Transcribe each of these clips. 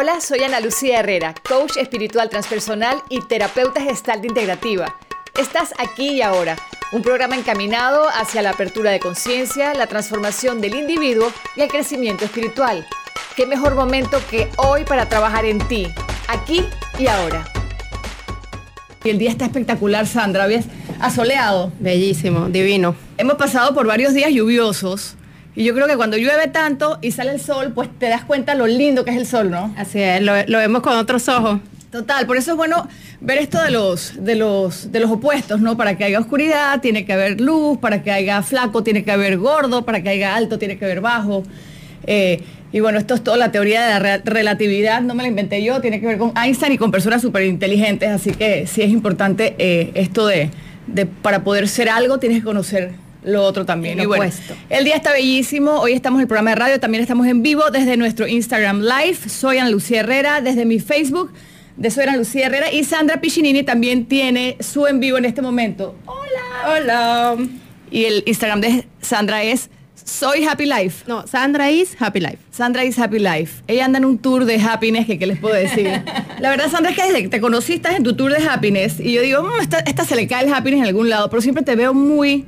Hola, soy Ana Lucía Herrera, coach espiritual transpersonal y terapeuta gestal integrativa. Estás aquí y ahora, un programa encaminado hacia la apertura de conciencia, la transformación del individuo y el crecimiento espiritual. ¿Qué mejor momento que hoy para trabajar en ti, aquí y ahora? Y el día está espectacular, Sandra. ¿Ves? Asoleado. Bellísimo, divino. Hemos pasado por varios días lluviosos. Y yo creo que cuando llueve tanto y sale el sol, pues te das cuenta lo lindo que es el sol, ¿no? Así es, lo, lo vemos con otros ojos. Total, por eso es bueno ver esto de los, de los, de los opuestos, ¿no? Para que haya oscuridad tiene que haber luz, para que haya flaco tiene que haber gordo, para que haya alto tiene que haber bajo. Eh, y bueno, esto es toda la teoría de la re- relatividad, no me la inventé yo, tiene que ver con Einstein y con personas súper inteligentes, así que sí es importante eh, esto de, de para poder ser algo tienes que conocer lo otro también. Y bueno, el día está bellísimo, hoy estamos en el programa de radio, también estamos en vivo desde nuestro Instagram Live, soy Ana Lucía Herrera, desde mi Facebook de Soy Ana Lucía Herrera y Sandra Piccinini también tiene su en vivo en este momento. Hola. Hola. Y el Instagram de Sandra es Soy Happy Life. No, Sandra is Happy Life. Sandra is Happy Life. Ella anda en un tour de happiness, que qué les puedo decir. La verdad, Sandra, es que desde que te conocí estás en tu tour de happiness y yo digo, "Mm, esta, esta se le cae el happiness en algún lado, pero siempre te veo muy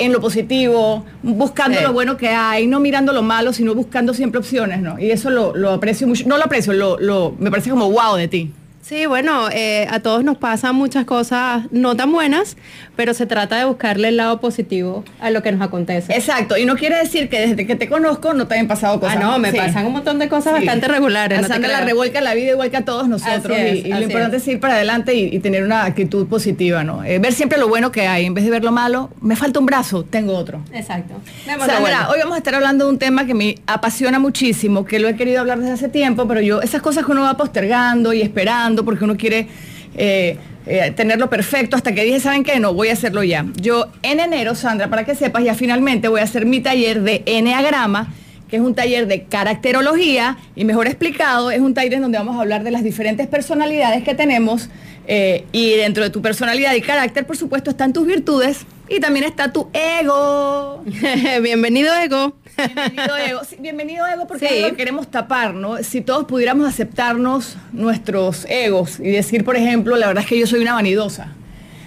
en lo positivo, buscando Sí. lo bueno que hay, no mirando lo malo, sino buscando siempre opciones, ¿no? Y eso lo, lo aprecio mucho, no lo aprecio, lo, lo- me parece como wow de ti. Sí, bueno, eh, a todos nos pasan muchas cosas no tan buenas, pero se trata de buscarle el lado positivo a lo que nos acontece. Exacto, y no quiere decir que desde que te conozco no te hayan pasado cosas. ah, no, me Sí. pasan un montón de cosas Sí. bastante regulares. No Sandra la revuelca la vida igual que a todos nosotros es, y, y lo importante es. es. ir para adelante y, y tener una actitud positiva, ¿no? Eh, ver siempre lo bueno que hay, en vez de ver lo malo, me falta un brazo, tengo otro. Exacto. Lo Sandra, bueno. hoy vamos a estar hablando de un tema que me apasiona muchísimo, que lo he querido hablar desde hace tiempo, pero yo, esas cosas que uno va postergando y esperando porque uno quiere eh, eh, tenerlo perfecto, hasta que dije, ¿saben qué? No, voy a hacerlo ya. Yo en enero, Sandra, para que sepas, ya finalmente voy a hacer mi taller de Enneagrama, que es un taller de caracterología, y mejor explicado, es un taller en donde vamos a hablar de las diferentes personalidades que tenemos, eh, y dentro de tu personalidad y carácter, por supuesto, están tus virtudes, y también está tu ego. Bienvenido, Ego. Bienvenido ego. Sí, bienvenido ego porque Sí. es lo que queremos tapar, ¿no? Si todos pudiéramos aceptarnos nuestros egos y decir, por ejemplo, la verdad es que yo soy una vanidosa.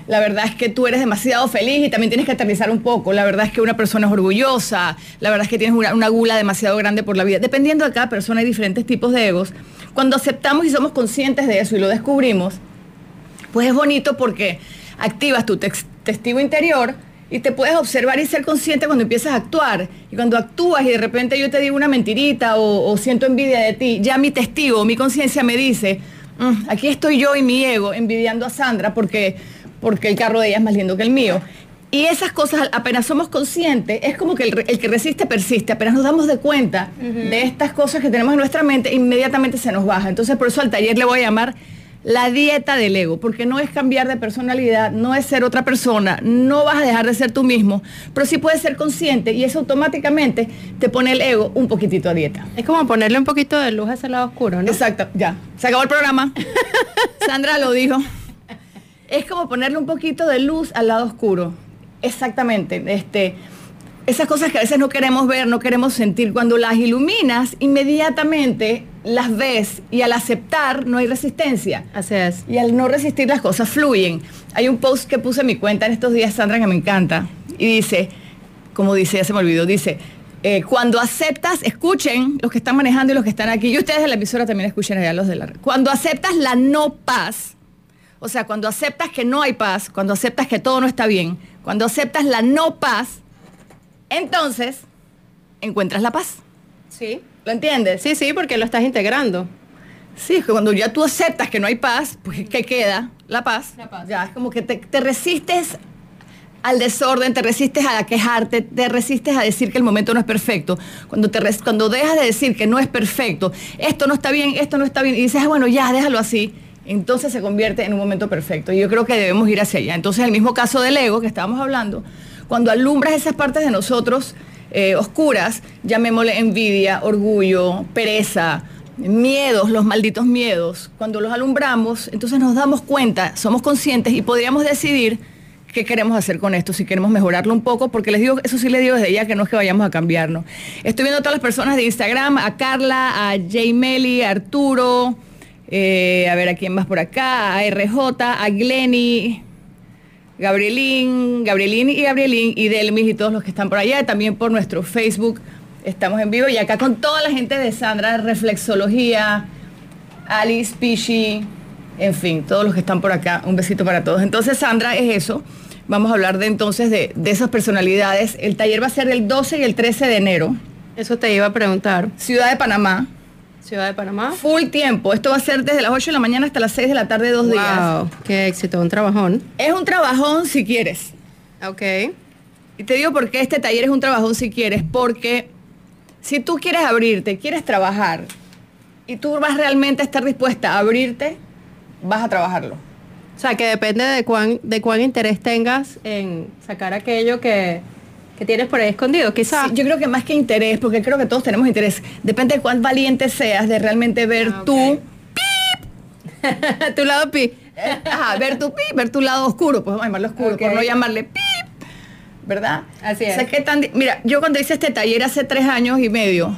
La verdad es que tú eres demasiado feliz y también tienes que aterrizar un poco. La verdad es que una persona es orgullosa. La verdad es que tienes una, una gula demasiado grande por la vida. Dependiendo de cada persona hay diferentes tipos de egos. Cuando aceptamos y somos conscientes de eso y lo descubrimos, pues es bonito porque activas tu testigo interior y te puedes observar y ser consciente cuando empiezas a actuar. Y cuando actúas y de repente yo te digo una mentirita o, o siento envidia de ti, ya mi testigo, mi conciencia me dice, "Mm, aquí estoy yo y mi ego envidiando a Sandra porque, porque el carro de ella es más lindo que el mío. Y esas cosas, apenas somos conscientes, es como que el, el que resiste persiste. Apenas nos damos de cuenta de estas cosas que tenemos en nuestra mente, inmediatamente se nos baja. Entonces, por eso al taller le voy a llamar la dieta del ego, porque no es cambiar de personalidad, no es ser otra persona, no vas a dejar de ser tú mismo, pero sí puedes ser consciente y eso automáticamente te pone el ego un poquitito a dieta. Es como ponerle un poquito de luz a ese lado oscuro, ¿no? Exacto, ya. Se acabó el programa. Sandra lo dijo. Es como ponerle un poquito de luz al lado oscuro. Exactamente. Este, esas cosas que a veces no queremos ver, no queremos sentir, cuando las iluminas, inmediatamente las ves y al aceptar no hay resistencia. Así es. Y al no resistir las cosas fluyen. Hay un post que puse en mi cuenta en estos días, Sandra, que me encanta. Y dice, como dice, ya se me olvidó, dice, eh, cuando aceptas, escuchen los que están manejando y los que están aquí, y ustedes de la emisora también escuchen allá los de la... Cuando aceptas la no paz, o sea, cuando aceptas que no hay paz, cuando aceptas que todo no está bien, cuando aceptas la no paz, entonces encuentras la paz. Sí. ¿Lo entiendes? Sí, sí, porque lo estás integrando. Sí, es que cuando ya tú aceptas que no hay paz, pues ¿qué queda? La paz. La paz. Ya, es como que te, te resistes al desorden, te resistes a quejarte, te resistes a decir que el momento no es perfecto. Cuando, te res- cuando dejas de decir que no es perfecto, esto no está bien, esto no está bien, y dices, "Ah, bueno, ya, déjalo así, entonces se convierte en un momento perfecto. Y yo creo que debemos ir hacia allá. Entonces, el mismo caso del ego que estábamos hablando, cuando alumbras esas partes de nosotros eh, oscuras, llamémosle envidia, orgullo, pereza, miedos, los malditos miedos, cuando los alumbramos, entonces nos damos cuenta, somos conscientes y podríamos decidir qué queremos hacer con esto, si queremos mejorarlo un poco, porque les digo, eso sí les digo desde ya que no es que vayamos a cambiarnos. Estoy viendo a todas las personas de Instagram, a Carla, a Meli, a Arturo, eh, a ver a quién más por acá, a RJ, a Glenny, Gabrielín, Gabrielín y Gabrielín y Delmis y todos los que están por allá, también por nuestro Facebook. Estamos en vivo y acá con toda la gente de Sandra, Reflexología, Alice, Pichi, en fin, todos los que están por acá. Un besito para todos. Entonces, Sandra, es eso. Vamos a hablar de entonces de, de esas personalidades. El taller va a ser el 12 y el 13 de enero. Eso te iba a preguntar. Ciudad de Panamá. Ciudad de Panamá. Full tiempo. Esto va a ser desde las 8 de la mañana hasta las 6 de la tarde, dos días. Wow, qué éxito, un trabajón. Es un trabajón si quieres. Ok. Y te digo por qué este taller es un trabajón si quieres, porque si tú quieres abrirte, quieres trabajar, y tú vas realmente a estar dispuesta a abrirte, vas a trabajarlo. O sea, que depende de cuán, de cuán interés tengas en sacar aquello que, que tienes por ahí escondido, quizás. Sí, yo creo que más que interés, porque creo que todos tenemos interés, depende de cuán valiente seas de realmente ver Ah, tu, tu lado pi. eh, ajá, ver tu pi, ver tu lado oscuro, pues vamos a llamarlo oscuro, Ok. por no llamarle pi, ¿verdad? Así es. O sea, qué tan mira, yo cuando hice este taller hace tres años y medio,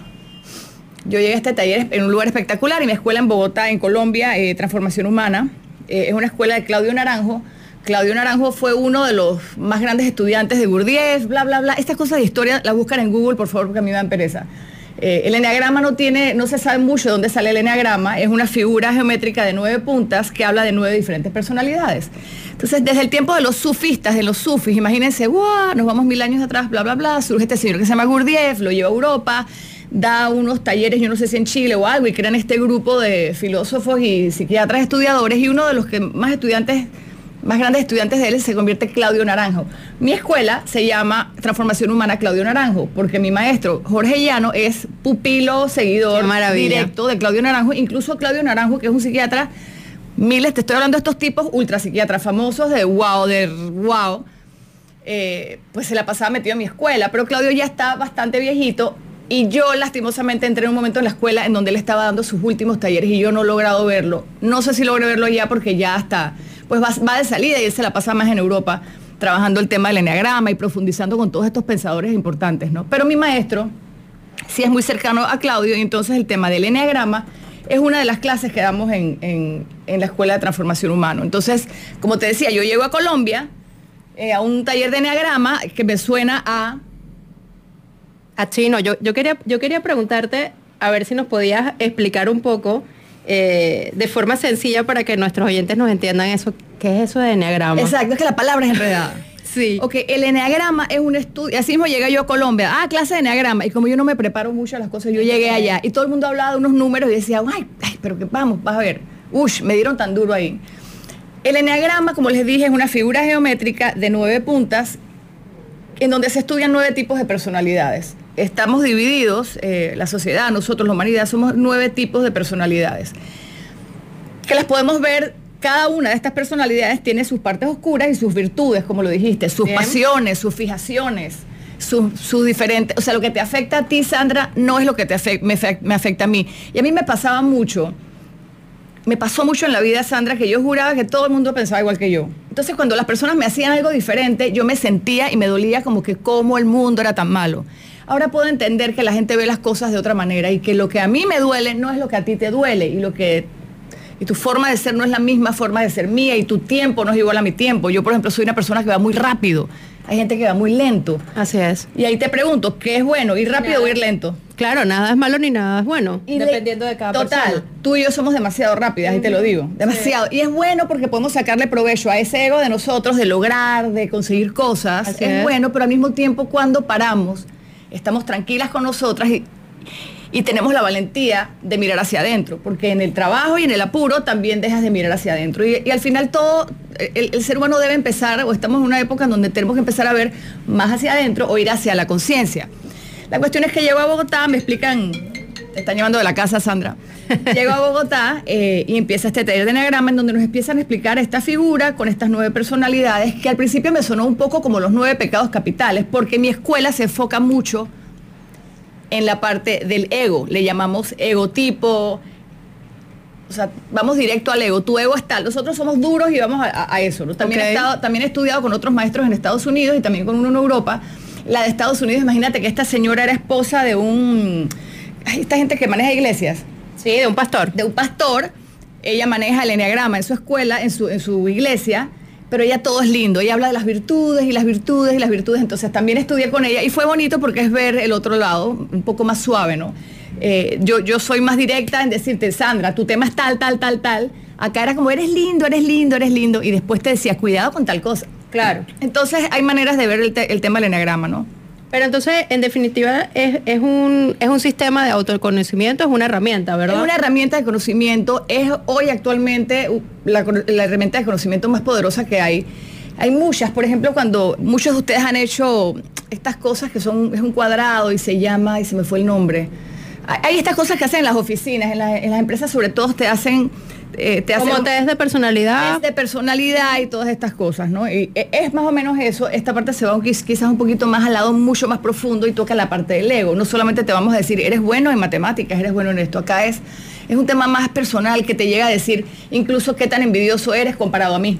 yo llegué a este taller en un lugar espectacular y mi escuela en Bogotá, en Colombia, eh, Transformación Humana, eh, es una escuela de Claudio Naranjo. Claudio Naranjo fue uno de los más grandes estudiantes de Gurdjieff, bla, bla, bla. Estas cosas de historia las buscan en Google, por favor, porque a mí me dan pereza. Eh, el enneagrama no tiene, no se sabe mucho de dónde sale el enneagrama, es una figura geométrica de nueve puntas que habla de nueve diferentes personalidades. Entonces, desde el tiempo de los sufistas, de los sufis, imagínense, ¡guau! nos vamos mil años atrás, bla, bla, bla, surge este señor que se llama Gurdjieff, lo lleva a Europa, da unos talleres, yo no sé si en Chile o algo, y crean este grupo de filósofos y psiquiatras estudiadores, y uno de los que más estudiantes, más grandes estudiantes de él se convierte Claudio Naranjo. Mi escuela se llama Transformación Humana Claudio Naranjo, porque mi maestro Jorge Llano es pupilo, seguidor directo de Claudio Naranjo, incluso Claudio Naranjo, que es un psiquiatra, miles, te estoy hablando de estos tipos ultra psiquiatras famosos, de wow, de wow, eh, pues se la pasaba metido en mi escuela, pero Claudio ya está bastante viejito y yo lastimosamente entré en un momento en la escuela en donde él estaba dando sus últimos talleres y yo no he logrado verlo. No sé si logré verlo ya porque ya está, pues va, de salida y él se la pasa más en Europa trabajando el tema del enneagrama y profundizando con todos estos pensadores importantes, ¿no? Pero mi maestro sí es muy cercano a Claudio y entonces el tema del enneagrama es una de las clases que damos en, en- la Escuela de Transformación Humano. Entonces, como te decía, yo llego a Colombia eh, a un taller de enneagrama que me suena a... A chino, yo, yo, quería, yo quería preguntarte a ver si nos podías explicar un poco eh, de forma sencilla para que nuestros oyentes nos entiendan eso. ¿Qué es eso de enneagrama? Exacto, es que la palabra es enredada. Sí. Ok, el enneagrama es un estudio, así mismo llegué yo a Colombia, ah, clase de enneagrama, y como yo no me preparo mucho a las cosas, yo llegué allá y todo el mundo hablaba de unos números y decía, ay, ay, pero que vamos, vas a ver, ush, me dieron tan duro ahí. El enneagrama, como les dije, es una figura geométrica de nueve puntas en donde se estudian nueve tipos de personalidades. Estamos divididos, eh, la sociedad, nosotros, la humanidad, somos nueve tipos de personalidades que las podemos ver, cada una de estas personalidades tiene sus partes oscuras y sus virtudes, como lo dijiste, sus Bien. pasiones, sus fijaciones, sus sus diferentes, o sea, lo que te afecta a ti, Sandra, no es lo que te afec- me, afec- me afecta a mí. Y a mí me pasaba mucho, me pasó mucho en la vida, Sandra, que yo juraba que todo el mundo pensaba igual que yo. Entonces, cuando las personas me hacían algo diferente, yo me sentía y me dolía como que cómo el mundo era tan malo. Ahora puedo entender que la gente ve las cosas de otra manera y que lo que a mí me duele no es lo que a ti te duele y lo que y tu forma de ser no es la misma forma de ser mía y tu tiempo no es igual a mi tiempo. Yo, por ejemplo, soy una persona que va muy rápido. Hay gente que va muy lento. Así es. Y ahí te pregunto, ¿qué es bueno? ¿Ir rápido o ir lento? Claro, nada es malo ni nada es bueno, Y dependiendo de cada Total, persona. tú y yo somos demasiado rápidas, y te lo digo, demasiado. Y es bueno porque podemos sacarle provecho a ese ego de nosotros, de lograr, de conseguir cosas. Es, es. bueno, pero al mismo tiempo cuando paramos, estamos tranquilas con nosotras y, y tenemos la valentía de mirar hacia adentro, porque en el trabajo y en el apuro también dejas de mirar hacia adentro. Y, al final todo, el, el ser humano debe empezar, o estamos en una época en donde tenemos que empezar a ver más hacia adentro o ir hacia la conciencia. La cuestión es que llego a Bogotá, me explican, te están llevando de la casa, Sandra. Llego a Bogotá eh, y empieza este taller de enneagrama en donde nos empiezan a explicar esta figura con estas nueve personalidades que al principio me sonó un poco como los nueve pecados capitales, porque mi escuela se enfoca mucho en la parte del ego, le llamamos egotipo, o sea, vamos directo al ego. Tu ego está, nosotros somos duros y vamos a, eso. ¿no? También, he estado, también he estudiado con otros maestros en Estados Unidos y también con uno en Europa. La de Estados Unidos, imagínate que esta señora era esposa de un... Esta gente que maneja iglesias. Sí, de un pastor. De un pastor. Ella maneja el enneagrama en su escuela, en su, en su iglesia pero ella todo es lindo, ella habla de las virtudes y las virtudes y las virtudes, entonces también estudié con ella y fue bonito porque es ver el otro lado, un poco más suave, ¿no? Eh, yo, yo soy más directa en decirte, Sandra, tu tema es tal, tal, tal, tal. Acá era como, eres lindo, eres lindo, eres lindo. Y después te decía, cuidado con tal cosa. Claro. Entonces hay maneras de ver el, tema del enagrama, ¿no? Pero entonces, en definitiva, es, es, un, es un sistema de autoconocimiento, es una herramienta, ¿verdad? Es una herramienta de conocimiento, es hoy actualmente la, la herramienta de conocimiento más poderosa que hay. Hay muchas, por ejemplo, cuando muchos de ustedes han hecho estas cosas que son, es un cuadrado y se llama, y se me fue el nombre, hay estas cosas que hacen en las oficinas, en, las empresas sobre todo te hacen... Eh, te Como test de personalidad. Test de personalidad y todas estas cosas, ¿no? Y e, es más o menos eso. Esta parte se va quizás un poquito más al lado, mucho más profundo y toca la parte del ego. No solamente te vamos a decir, eres bueno en matemáticas, eres bueno en esto. Acá es, es un tema más personal que te llega a decir incluso qué tan envidioso eres comparado a mí.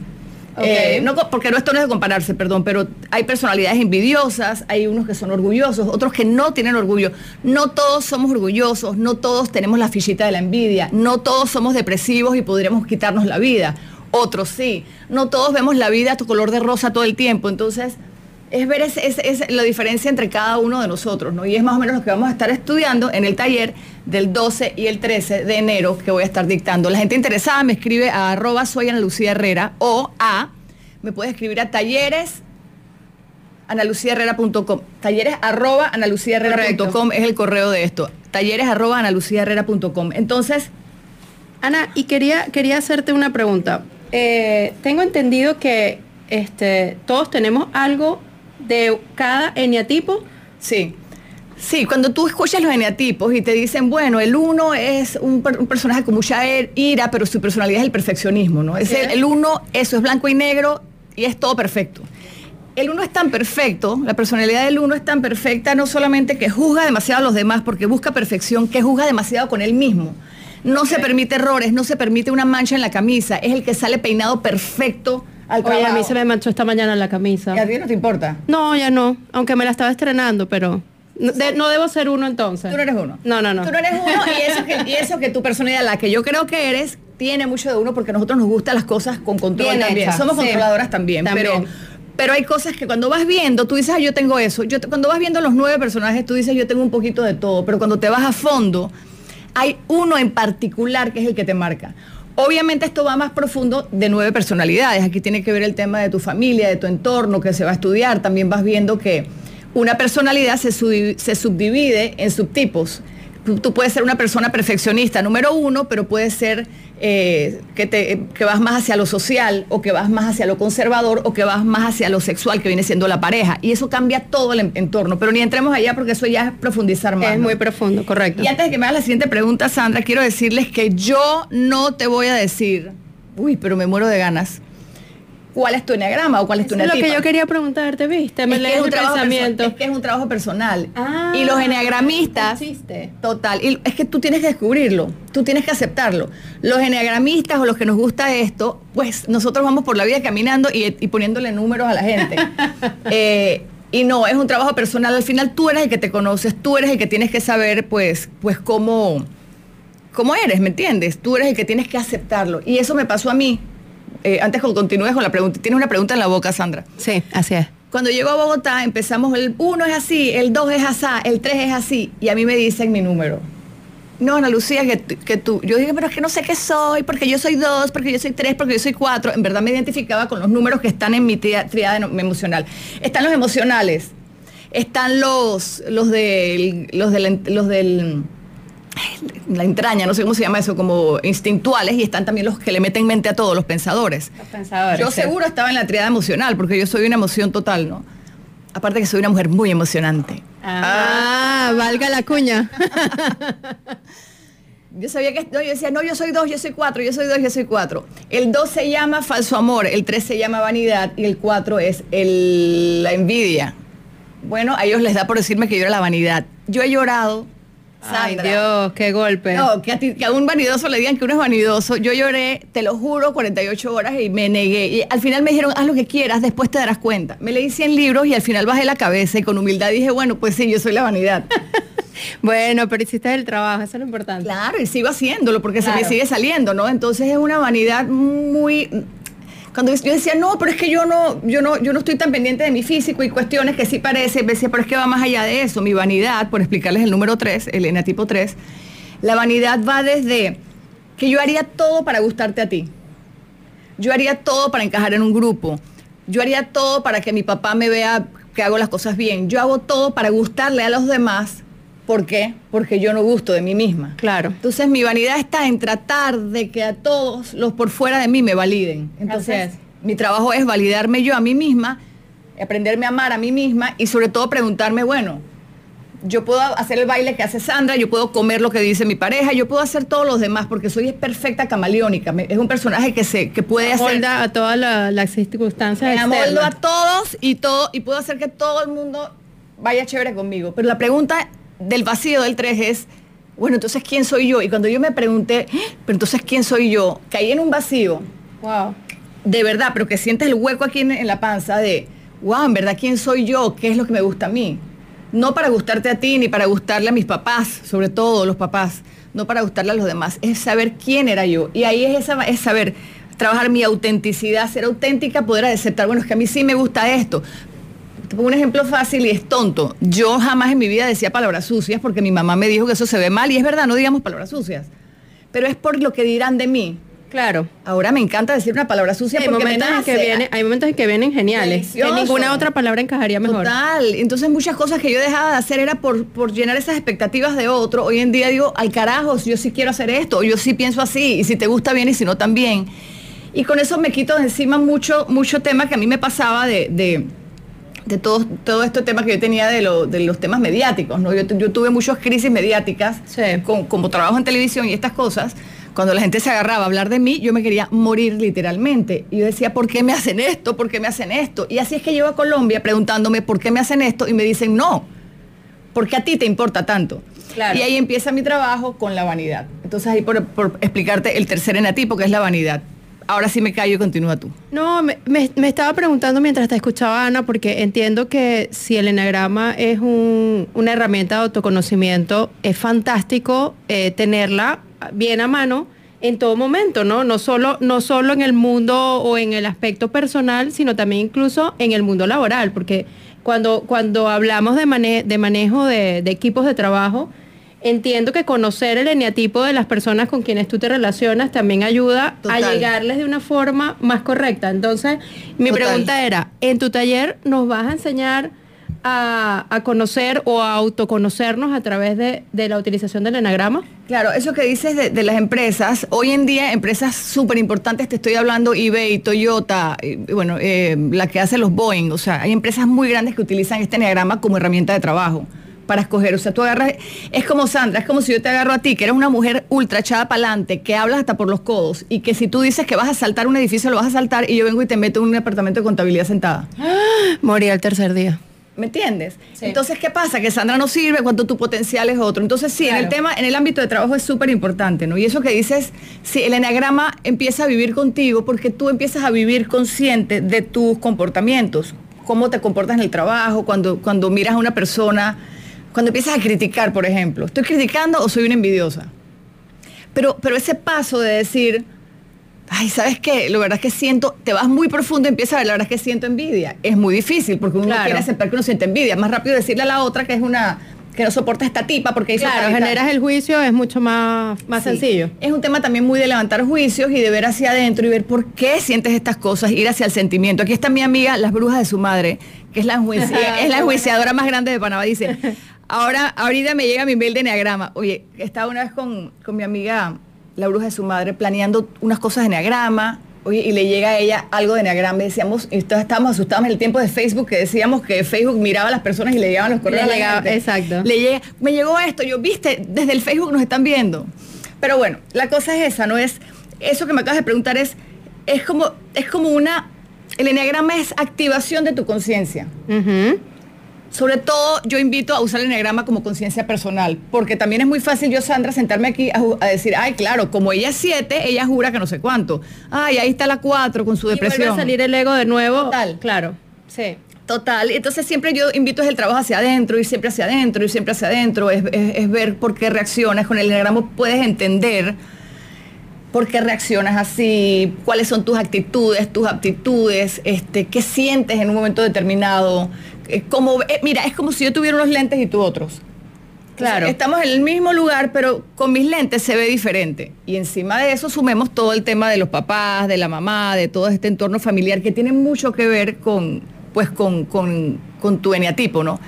Eh, porque no, esto no es de compararse, perdón, pero hay personalidades envidiosas, hay unos que son orgullosos, otros que no tienen orgullo. No todos somos orgullosos, no todos tenemos la fichita de la envidia, no todos somos depresivos y podríamos quitarnos la vida. Otros sí. No todos vemos la vida a tu color de rosa todo el tiempo. Entonces, es ver es, la diferencia entre cada uno de nosotros, ¿no? Y es más o menos lo que vamos a estar estudiando en el taller del 12 y el 13 de enero que voy a estar dictando. La gente interesada me escribe a arroba soy Ana Lucía Herrera o a, me puede escribir a talleres analuciaherrera.com. Talleres arroba analuciaherrera.com es el correo de esto. Talleres arroba analuciaherrera.com. Entonces... Ana, y quería, quería hacerte una pregunta. Eh, tengo entendido que este, todos tenemos algo de cada eneatipo? Sí. Sí, cuando tú escuchas los eneatipos y te dicen, bueno, el uno es un, personaje con mucha er, ira, pero su personalidad es el perfeccionismo, ¿no? Es el, uno, eso es blanco y negro y es todo perfecto. El uno es tan perfecto, la personalidad del uno es tan perfecta, no solamente que juzga demasiado a los demás porque busca perfección, que juzga demasiado con él mismo. No se permite errores, no se permite una mancha en la camisa, es el que sale peinado perfecto Oye, a mí se me manchó esta mañana la camisa. ¿Y a ti no te importa? No, ya no. Aunque me la estaba estrenando, pero... No, debo ser uno entonces. Tú no eres uno. No, no, no. Tú no eres uno y eso, que, y eso que tu personalidad, la que yo creo que eres, tiene mucho de uno porque a nosotros nos gustan las cosas con control también. Somos controladoras también, Pero, pero hay cosas que cuando vas viendo, tú dices, ah, yo tengo eso. Yo, cuando vas viendo los nueve personajes, tú dices, yo tengo un poquito de todo. Pero cuando te vas a fondo, hay uno en particular que es el que te marca. Obviamente esto va más profundo de nueve personalidades. Aquí tiene que ver el tema de tu familia, de tu entorno, que se va a estudiar. También vas viendo que una personalidad se, subdivide en subtipos tú puedes ser una persona perfeccionista número uno, pero puede ser eh, que, te, que vas más hacia lo social o que vas más hacia lo conservador o que vas más hacia lo sexual que viene siendo la pareja. Y eso cambia todo el entorno. Pero ni entremos allá porque eso ya es profundizar más. Es muy profundo, correcto. Y antes de que me hagas la siguiente pregunta, Sandra, quiero decirles que yo no te voy a decir, uy, pero me muero de ganas cuál es tu enneagrama o cuál es tu Es lo que yo quería preguntarte, ¿viste? Me es, un pensamiento. es que es un trabajo personal. Ah, y los enneagramistas. Total. Y es que tú tienes que descubrirlo, tú tienes que aceptarlo. Los enneagramistas o los que nos gusta esto, pues nosotros vamos por la vida caminando y, poniéndole números a la gente. Eh, y no, es un trabajo personal. Al final tú eres el que te conoces, tú eres el que tienes que saber, pues, pues cómo, cómo eres, ¿me entiendes? Tú eres el que tienes que aceptarlo. Y eso me pasó a mí eh, antes que continúes con la pregunta, tienes una pregunta en la boca, Sandra. Sí, así es. Cuando llego a Bogotá empezamos, el 1 es así, el 2 es así, el 3 es así, y a mí me dicen mi número. No, Ana Lucía, que, tú. Yo dije, pero es que no sé qué soy, porque yo soy 2, porque yo soy 3, porque yo soy 4. En verdad me identificaba con los números que están en mi triada emocional. Están los emocionales, están los, los, del, los del, los del la entraña, no sé cómo se llama eso, como instintuales, y están también los que le meten mente a todos, los pensadores. Los pensadores. Yo seguro estaba en la triada emocional, porque yo soy una emoción total, ¿no? Aparte que soy una mujer muy emocionante. Ah, valga la cuña. yo sabía que, no, yo decía, no, yo soy dos, yo soy cuatro, yo soy dos, yo soy cuatro. El dos se llama falso amor, el tres se llama vanidad y el cuatro es la envidia. Bueno, a ellos les da por decirme que yo era la vanidad. Yo he llorado Ay, Dios, qué golpe. No, que a, ti, que a un vanidoso le digan que uno es vanidoso. Yo lloré, te lo juro, 48 horas y me negué. Y al final me dijeron, haz lo que quieras, después te darás cuenta. Me leí 100 libros y al final bajé la cabeza y con humildad dije, bueno, pues sí, yo soy la vanidad. bueno, pero hiciste el trabajo, eso es lo importante. Claro, y sigo haciéndolo porque se me sigue saliendo, ¿no? Entonces es una vanidad muy cuando yo decía, no, pero es que yo no, yo no, yo no estoy tan pendiente de mi físico y cuestiones que sí parece, decía, pero es que va más allá de eso. Mi vanidad, por explicarles el número 3, el enatipo 3, la vanidad va desde que yo haría todo para gustarte a ti. Yo haría todo para encajar en un grupo. Yo haría todo para que mi papá me vea que hago las cosas bien. Yo hago todo para gustarle a los demás ¿Por qué? Porque yo no gusto de mí misma. Claro. Entonces mi vanidad está en tratar de que a todos los por fuera de mí me validen. Entonces mi trabajo es validarme yo a mí misma, aprenderme a amar a mí misma y sobre todo preguntarme, bueno, yo puedo hacer el baile que hace Sandra, yo puedo comer lo que dice mi pareja, yo puedo hacer todos los demás porque soy perfecta camaleónica. Es un personaje que se que puede hacer a todas las circunstancias. Me amoldo a todos y todo y puedo hacer que todo el mundo vaya chévere conmigo. Pero la pregunta del vacío del 3 es, bueno, entonces ¿quién soy yo? Y cuando yo me pregunté, pero entonces ¿quién soy yo? Caí en un vacío. Wow. De verdad, pero que sientes el hueco aquí en, la panza de, wow, en verdad, ¿quién soy yo? ¿Qué es lo que me gusta a mí? No para gustarte a ti ni para gustarle a mis papás, sobre todo los papás, no para gustarle a los demás, es saber quién era yo. Y ahí es, esa, es saber trabajar mi autenticidad, ser auténtica, poder aceptar, bueno, es que a mí sí me gusta esto, un ejemplo fácil y es tonto. Yo jamás en mi vida decía palabras sucias porque mi mamá me dijo que eso se ve mal y es verdad, no digamos palabras sucias. Pero es por lo que dirán de mí. Claro. Ahora me encanta decir una palabra sucia hay porque momentos me En que viene, hay momentos en que vienen geniales. Que ninguna otra palabra encajaría mejor. Total. Entonces muchas cosas que yo dejaba de hacer era por, por llenar esas expectativas de otro. Hoy en día digo, al carajo, yo sí quiero hacer esto, yo sí pienso así, y si te gusta bien y si no también. Y con eso me quito de encima mucho, mucho tema que a mí me pasaba de de todo, todo este tema que yo tenía de, de los temas mediáticos, ¿no? Yo, tuve muchas crisis mediáticas con, como trabajo en televisión y estas cosas. Cuando la gente se agarraba a hablar de mí, yo me quería morir literalmente. Y yo decía, ¿por qué me hacen esto? ¿Por qué me hacen esto? Y así es que llego a Colombia preguntándome, ¿por qué me hacen esto? Y me dicen, no, porque a ti te importa tanto. Y ahí empieza mi trabajo con la vanidad. Entonces ahí por, por explicarte el tercer enatipo, que es la vanidad ahora sí me callo y continúa tú. No, me, estaba preguntando mientras te escuchaba Ana, porque entiendo que si el enagrama es una herramienta de autoconocimiento, es fantástico eh, tenerla bien a mano en todo momento, ¿no? No solo, no solo en el mundo o en el aspecto personal, sino también incluso en el mundo laboral, porque cuando, cuando hablamos de, de manejo de equipos de trabajo, entiendo que conocer el eneatipo de las personas con quienes tú te relacionas también ayuda a llegarles de una forma más correcta. Entonces, mi pregunta era, ¿en tu taller nos vas a enseñar a, conocer o a autoconocernos a través de, la utilización del enagrama? Claro, eso que dices de, las empresas, hoy en día empresas súper importantes, te estoy hablando eBay, Toyota, bueno, eh, la que hace los Boeing, o sea, hay empresas muy grandes que utilizan este enagrama como herramienta de trabajo para escoger. O sea, tú agarras, es como Sandra, es como si yo te agarro a ti, que eres una mujer ultra echada para adelante, que hablas hasta por los codos, y que si tú dices que vas a saltar un edificio, lo vas a saltar, y yo vengo y te meto en un departamento de contabilidad sentada. Moría el tercer día. ¿Me entiendes? Entonces, ¿qué pasa? Que Sandra no sirve cuando tu potencial es otro. Entonces, sí, en el tema, en el ámbito de trabajo es súper importante, ¿no? Y eso que dices, si el enagrama empieza a vivir contigo porque tú empiezas a vivir consciente de tus comportamientos, cómo te comportas en el trabajo, cuando, cuando miras a una persona, cuando empiezas a criticar, por ejemplo, ¿estoy criticando o soy una envidiosa? Pero, pero ese paso de decir, ay, ¿sabes qué? La verdad es que siento, te vas muy profundo y empiezas a ver, la verdad es que siento envidia. Es muy difícil porque uno quiere aceptar que uno siente envidia. Más rápido decirle a la otra que es una que no soporta esta tipa porque hizo Claro, generas el juicio, es mucho más, más sencillo. Es un tema también muy de levantar juicios y de ver hacia adentro y ver por qué sientes estas cosas, ir hacia el sentimiento. Aquí está mi amiga, las brujas de su madre, que es la, es la enjuiciadora más grande de Panamá, dice, Ahora, ahorita me llega mi mail de Enneagrama. Oye, estaba una vez con, mi amiga, la bruja de su madre, planeando unas cosas de Enneagrama. Oye, y le llega a ella algo de Enneagrama. Y decíamos, y estábamos asustados en el tiempo de Facebook, que decíamos que Facebook miraba a las personas y le llegaban los correos. exacto. Le llega, me llegó esto, yo, viste, desde el Facebook nos están viendo. Pero bueno, la cosa es esa, no es, eso que me acabas de preguntar es, es como, es como una, el Enneagrama es activación de tu conciencia. Sobre todo yo invito a usar el enneagrama como conciencia personal, porque también es muy fácil yo, Sandra, sentarme aquí a, decir, ay, claro, como ella es 7, ella jura que no sé cuánto. Ay, ahí está la 4 con su Y vuelve depresión. a salir el ego de nuevo. Total. Claro. Sí. Total, entonces siempre yo invito es el trabajo hacia adentro y siempre hacia adentro y siempre hacia adentro, es, es- es ver por qué reaccionas, con el enneagrama puedes entender por qué reaccionas así, cuáles son tus actitudes, tus aptitudes, este, qué sientes en un momento determinado, como, eh, mira, es como si yo tuviera unos lentes y tú otros. Claro. Estamos en el mismo lugar, pero con mis lentes se ve diferente. Y encima de eso sumemos todo el tema de los papás, de la mamá, de todo este entorno familiar que tiene mucho que ver con, pues, con, con- con tu eneatipo, ¿no?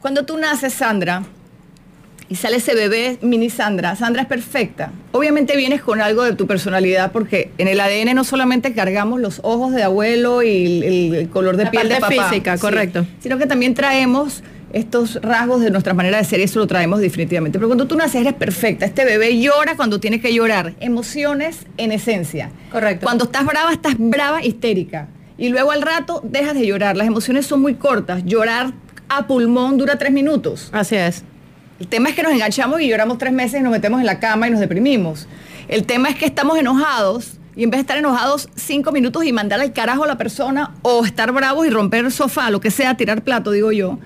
Cuando tú naces, Sandra, y sale ese bebé mini Sandra, Sandra es perfecta. Obviamente vienes con algo de tu personalidad porque en el ADN no solamente cargamos los ojos de abuelo y el, el color de La piel de papá, física, correcto. sino que también traemos estos rasgos de nuestra manera de ser y eso lo traemos definitivamente. Pero cuando tú naces eres perfecta. Este bebé llora cuando tiene que llorar. Emociones en esencia. Correcto. Cuando estás brava, estás brava, histérica. Y luego al rato dejas de llorar. Las emociones son muy cortas. Llorar a pulmón dura tres minutos. Así es. El tema es que nos enganchamos y lloramos tres meses y nos metemos en la cama y nos deprimimos. El tema es que estamos enojados y en vez de estar enojados cinco minutos y mandar al carajo a la persona o estar bravos y romper el sofá, lo que sea, tirar plato, digo yo,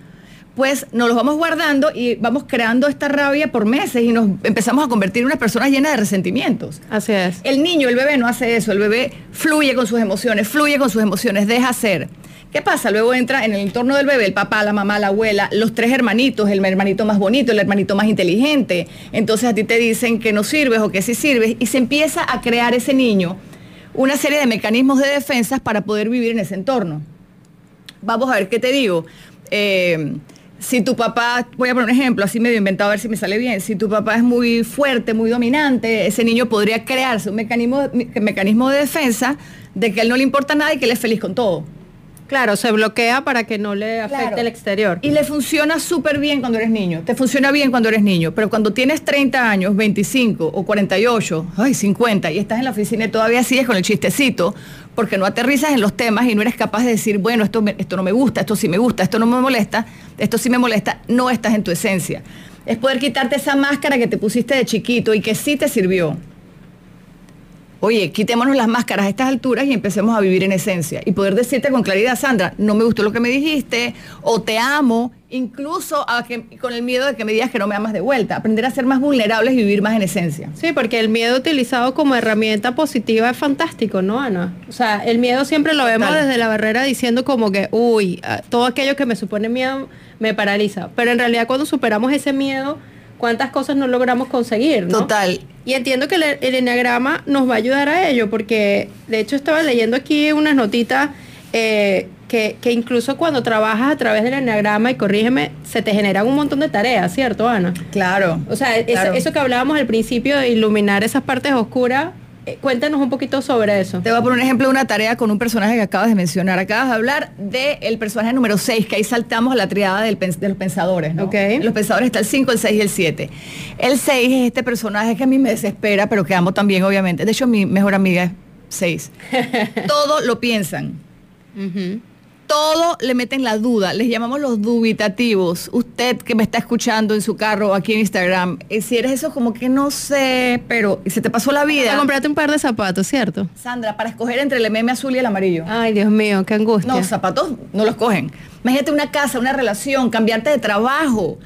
pues nos los vamos guardando y vamos creando esta rabia por meses y nos empezamos a convertir en unas personas llenas de resentimientos. Así es. El niño, el bebé no hace eso, el bebé fluye con sus emociones, fluye con sus emociones, deja ser. ¿Qué pasa? Luego entra en el entorno del bebé el papá, la mamá, la abuela, los tres hermanitos, el hermanito más bonito, el hermanito más inteligente. Entonces a ti te dicen que no sirves o que sí sirves y se empieza a crear ese niño una serie de mecanismos de defensas para poder vivir en ese entorno. Vamos a ver qué te digo. Eh, si tu papá, voy a poner un ejemplo, así medio inventado a ver si me sale bien, si tu papá es muy fuerte, muy dominante, ese niño podría crearse un mecanismo, mecanismo de defensa de que a él no le importa nada y que él es feliz con todo. Claro, se bloquea para que no le afecte Claro. el exterior. Y le funciona súper bien cuando eres niño. Te funciona bien cuando eres niño. Pero cuando tienes 30 años, 25 o 48, ay, 50, y estás en la oficina y todavía sigues con el chistecito, porque no aterrizas en los temas y no eres capaz de decir, bueno, esto, me- esto no me gusta, esto sí me gusta, esto no me molesta, esto sí me molesta, no estás en tu esencia. Es poder quitarte esa máscara que te pusiste de chiquito y que sí te sirvió. Oye, quitémonos las máscaras a estas alturas y empecemos a vivir en esencia. Y poder decirte con claridad, Sandra, no me gustó lo que me dijiste, o te amo, incluso a que- con el miedo de que me digas que no me amas de vuelta. Aprender a ser más vulnerables y vivir más en esencia. Sí, porque el miedo utilizado como herramienta positiva es fantástico, ¿no, Ana? O sea, el miedo siempre lo vemos Total. desde la barrera diciendo como que, uy, ah, todo aquello que me supone miedo me paraliza. Pero en realidad cuando superamos ese miedo, ¿cuántas cosas no logramos conseguir, no? Total. Y entiendo que el, el enneagrama nos va a ayudar a ello, porque de hecho estaba leyendo aquí unas notitas eh, que, que incluso cuando trabajas a través del enneagrama, y corrígeme, se te generan un montón de tareas, ¿cierto, Ana? Claro. O sea, eso que hablábamos al principio de iluminar esas partes oscuras, eh, cuéntanos un poquito sobre eso. Te voy a poner un ejemplo de una tarea con un personaje que acabas de mencionar. Acabas de hablar del personaje número 6, que ahí saltamos a la triada del de los pensadores. ¿no? Los pensadores está el 5, el 6 y el 7. El 6 es este personaje que a mí me desespera, pero que amo también, obviamente. De hecho, mi mejor amiga es 6. Todo lo piensan. Ujú. Todo le meten la duda, les llamamos los dubitativos. Usted que me está escuchando en su carro o aquí en Instagram, eh, si eres eso como que no sé, pero y se te pasó la vida. compraste un par de zapatos, ¿cierto? Sandra, para escoger entre el meme azul y el amarillo. Ay, Dios mío, qué angustia. No, zapatos no los cogen. Imagínate una casa, una relación, cambiarte de trabajo.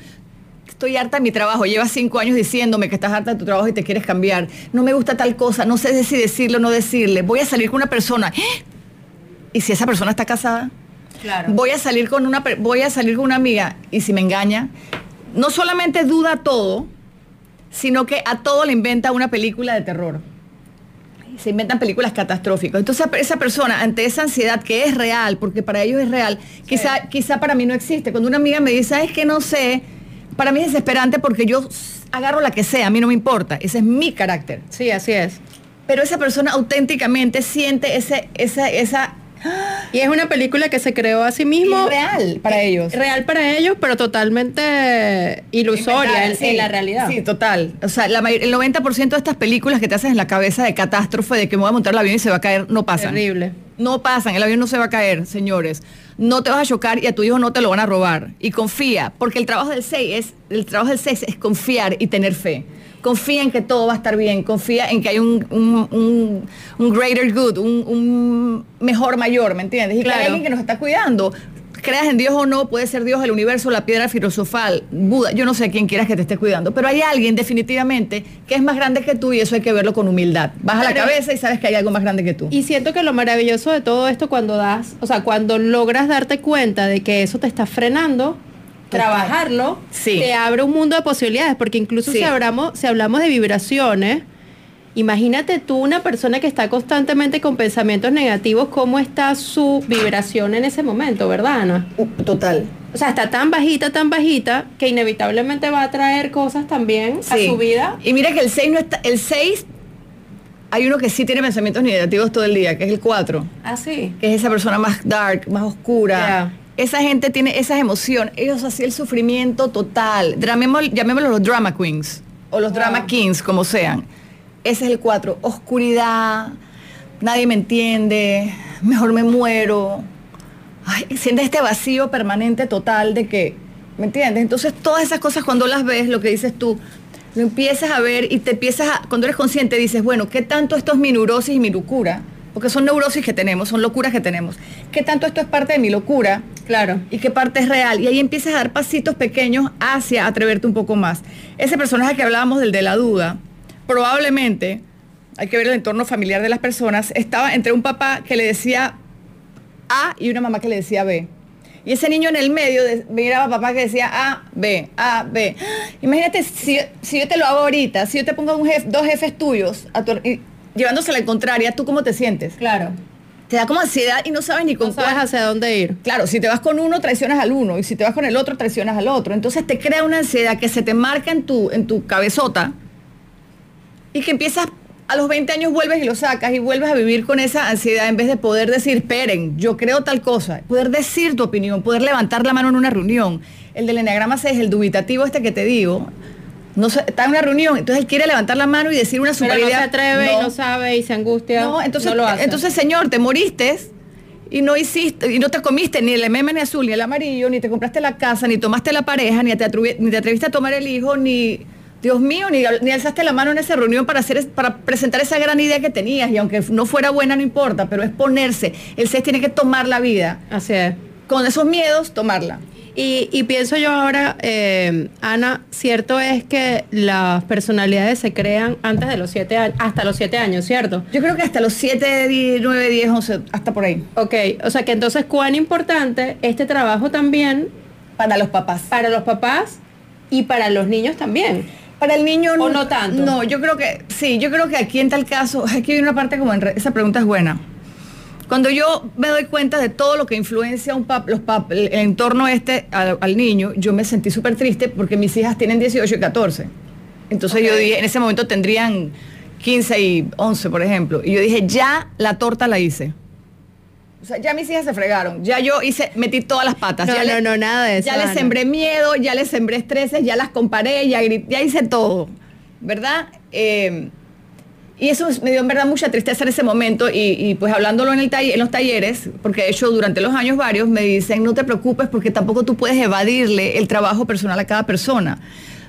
Estoy harta de mi trabajo. Llevas cinco años diciéndome que estás harta de tu trabajo y te quieres cambiar. No me gusta tal cosa. No sé si decirlo o no decirle. Voy a salir con una persona. ¿Y si esa persona está casada? Claro. Voy a salir con una voy a salir con una amiga y si me engaña, no solamente duda todo, sino que a todo le inventa una película de terror. Se inventan películas catastróficas. Entonces esa persona ante esa ansiedad que es real, porque para ellos es real, quizá, quizá para mí no existe. Cuando una amiga me dice, es que no sé, para mí es desesperante porque yo agarro la que sea, a mí no me importa. Ese es mi carácter. Sí, así es. Pero esa persona auténticamente siente ese, esa, esa Y es una película que se creó a sí mismo. Es real para Eh, ellos. Real para ellos, pero totalmente ilusoria en, Sí, en la realidad. Sí, total. O sea, la el 90% de estas películas que te haces en la cabeza de catástrofe, de que me voy a montar el avión y se va a caer, no pasan. Terrible. No pasan, el avión no se va a caer, señores. No te vas a chocar y a tu hijo no te lo van a robar. Y confía, porque el trabajo del 6 es, el trabajo del 6 es confiar y tener fe. Confía en que todo va a estar bien, confía en que hay un, un, un- un greater good, un, un mejor mayor, ¿me entiendes? Y que hay Claro. alguien que nos está cuidando. Creas en Dios o no, puede ser Dios, el universo, la piedra filosofal, Buda, yo no sé quién quieras que te esté cuidando, pero hay alguien definitivamente que es más grande que tú y eso hay que verlo con humildad. Baja la cabeza y sabes que hay algo más grande que tú. Y siento que lo maravilloso de todo esto cuando das, o sea, cuando logras darte cuenta de que eso te está frenando. Trabajarlo, Sí. te abre un mundo de posibilidades, porque incluso Sí. si hablamos, si hablamos de vibraciones, imagínate tú una persona que está constantemente con pensamientos negativos, ¿cómo está su vibración en ese momento, verdad, Ana? Uh, total. O sea, está tan bajita, tan bajita, que inevitablemente va a traer cosas también a Sí. su vida. Y mira que el 6 no está, el 6 hay uno que sí tiene pensamientos negativos todo el día, que es el 4, Así. que es esa persona más dark, más oscura. Esa gente tiene esas emociones, ellos así el sufrimiento total. Llamémoslo, llamémoslo los drama queens o los Wow. drama kings, como sean. Ese es el 4, oscuridad, nadie me entiende, mejor me muero. Ay, sientes este vacío permanente total de que, ¿me entiendes? Entonces todas esas cosas cuando las ves, lo que dices tú, lo empiezas a ver y te empiezas a, cuando eres consciente dices, bueno, ¿qué tanto esto es mi neurosis y mi locura? Porque son neurosis que tenemos, son locuras que tenemos. ¿Qué tanto esto es parte de mi locura? Claro. y qué parte es real. Y ahí empiezas a dar pasitos pequeños hacia atreverte un poco más. Ese personaje que hablábamos del de la duda, probablemente, hay que ver el entorno familiar de las personas, estaba entre un papá que le decía A y una mamá que le decía B. Y ese niño en el medio de- miraba a papá que decía A, B, A, B. Imagínate si, si yo te lo hago ahorita, si yo te pongo un jef- dos jefes tuyos a tu- y llevándose la contraria, ¿tú cómo te sientes? Claro. Te da como ansiedad y no sabes ni con No sabes cuál- hacia dónde ir. Claro, si te vas con uno, traicionas al uno, y si te vas con el otro, traicionas al otro. Entonces te crea una ansiedad que se te marca en tu, en tu cabezota y que empiezas, a los 20 años vuelves y lo sacas y vuelves a vivir con esa ansiedad en vez de poder decir, esperen, yo creo tal cosa, poder decir tu opinión, poder levantar la mano en una reunión. El del enneagrama 6, el dubitativo este que te digo, no está en una reunión, entonces él quiere levantar la mano y decir una Pero super no se atreve y No. sabe y se angustia. No, entonces, no lo hace. entonces, señor, te moriste y no hiciste, y no te comiste ni el meme ni azul, ni el amarillo, ni te compraste la casa, ni tomaste la pareja, ni te, atrevi- ni te atreviste a tomar el hijo, ni, Dios mío, ni, ni alzaste la mano en esa reunión para, hacer, para presentar esa gran idea que tenías, y aunque no fuera buena, no importa, pero es ponerse. El 6 tiene que tomar la vida. Así es. Con esos miedos, tomarla. Y, y pienso yo ahora, eh, Ana, cierto es que las personalidades se crean antes de los siete años, hasta los siete años, ¿cierto? Yo creo que hasta los 7, 9, 10, 11, hasta por ahí. Ok, o sea que entonces cuán importante este trabajo también Para los papás. para los papás y para los niños también. Para el niño ¿O no tanto? No, yo creo que sí, yo creo que aquí en tal caso, aquí hay una parte como en re- esa pregunta es buena. Cuando yo me doy cuenta de todo lo que influencia un pap- los pap- el, entorno este al, al niño, yo me sentí súper triste porque mis hijas tienen 18 y 14. Entonces yo dije, en ese momento tendrían 15 y 11, por ejemplo. Y yo dije, ya la torta la hice. O sea, ya mis hijas se fregaron. Ya yo hice, metí todas las patas. No, ya no, le- no, nada de eso, Ya les sembré miedo, ya les sembré estreses, ya las comparé, ya, gri- ya hice todo. ¿Verdad? Eh, y eso me dio en verdad mucha tristeza en ese momento y, y, pues hablándolo en, el taller, en los talleres, porque de hecho durante los años varios me dicen no te preocupes porque tampoco tú puedes evadirle el trabajo personal a cada persona.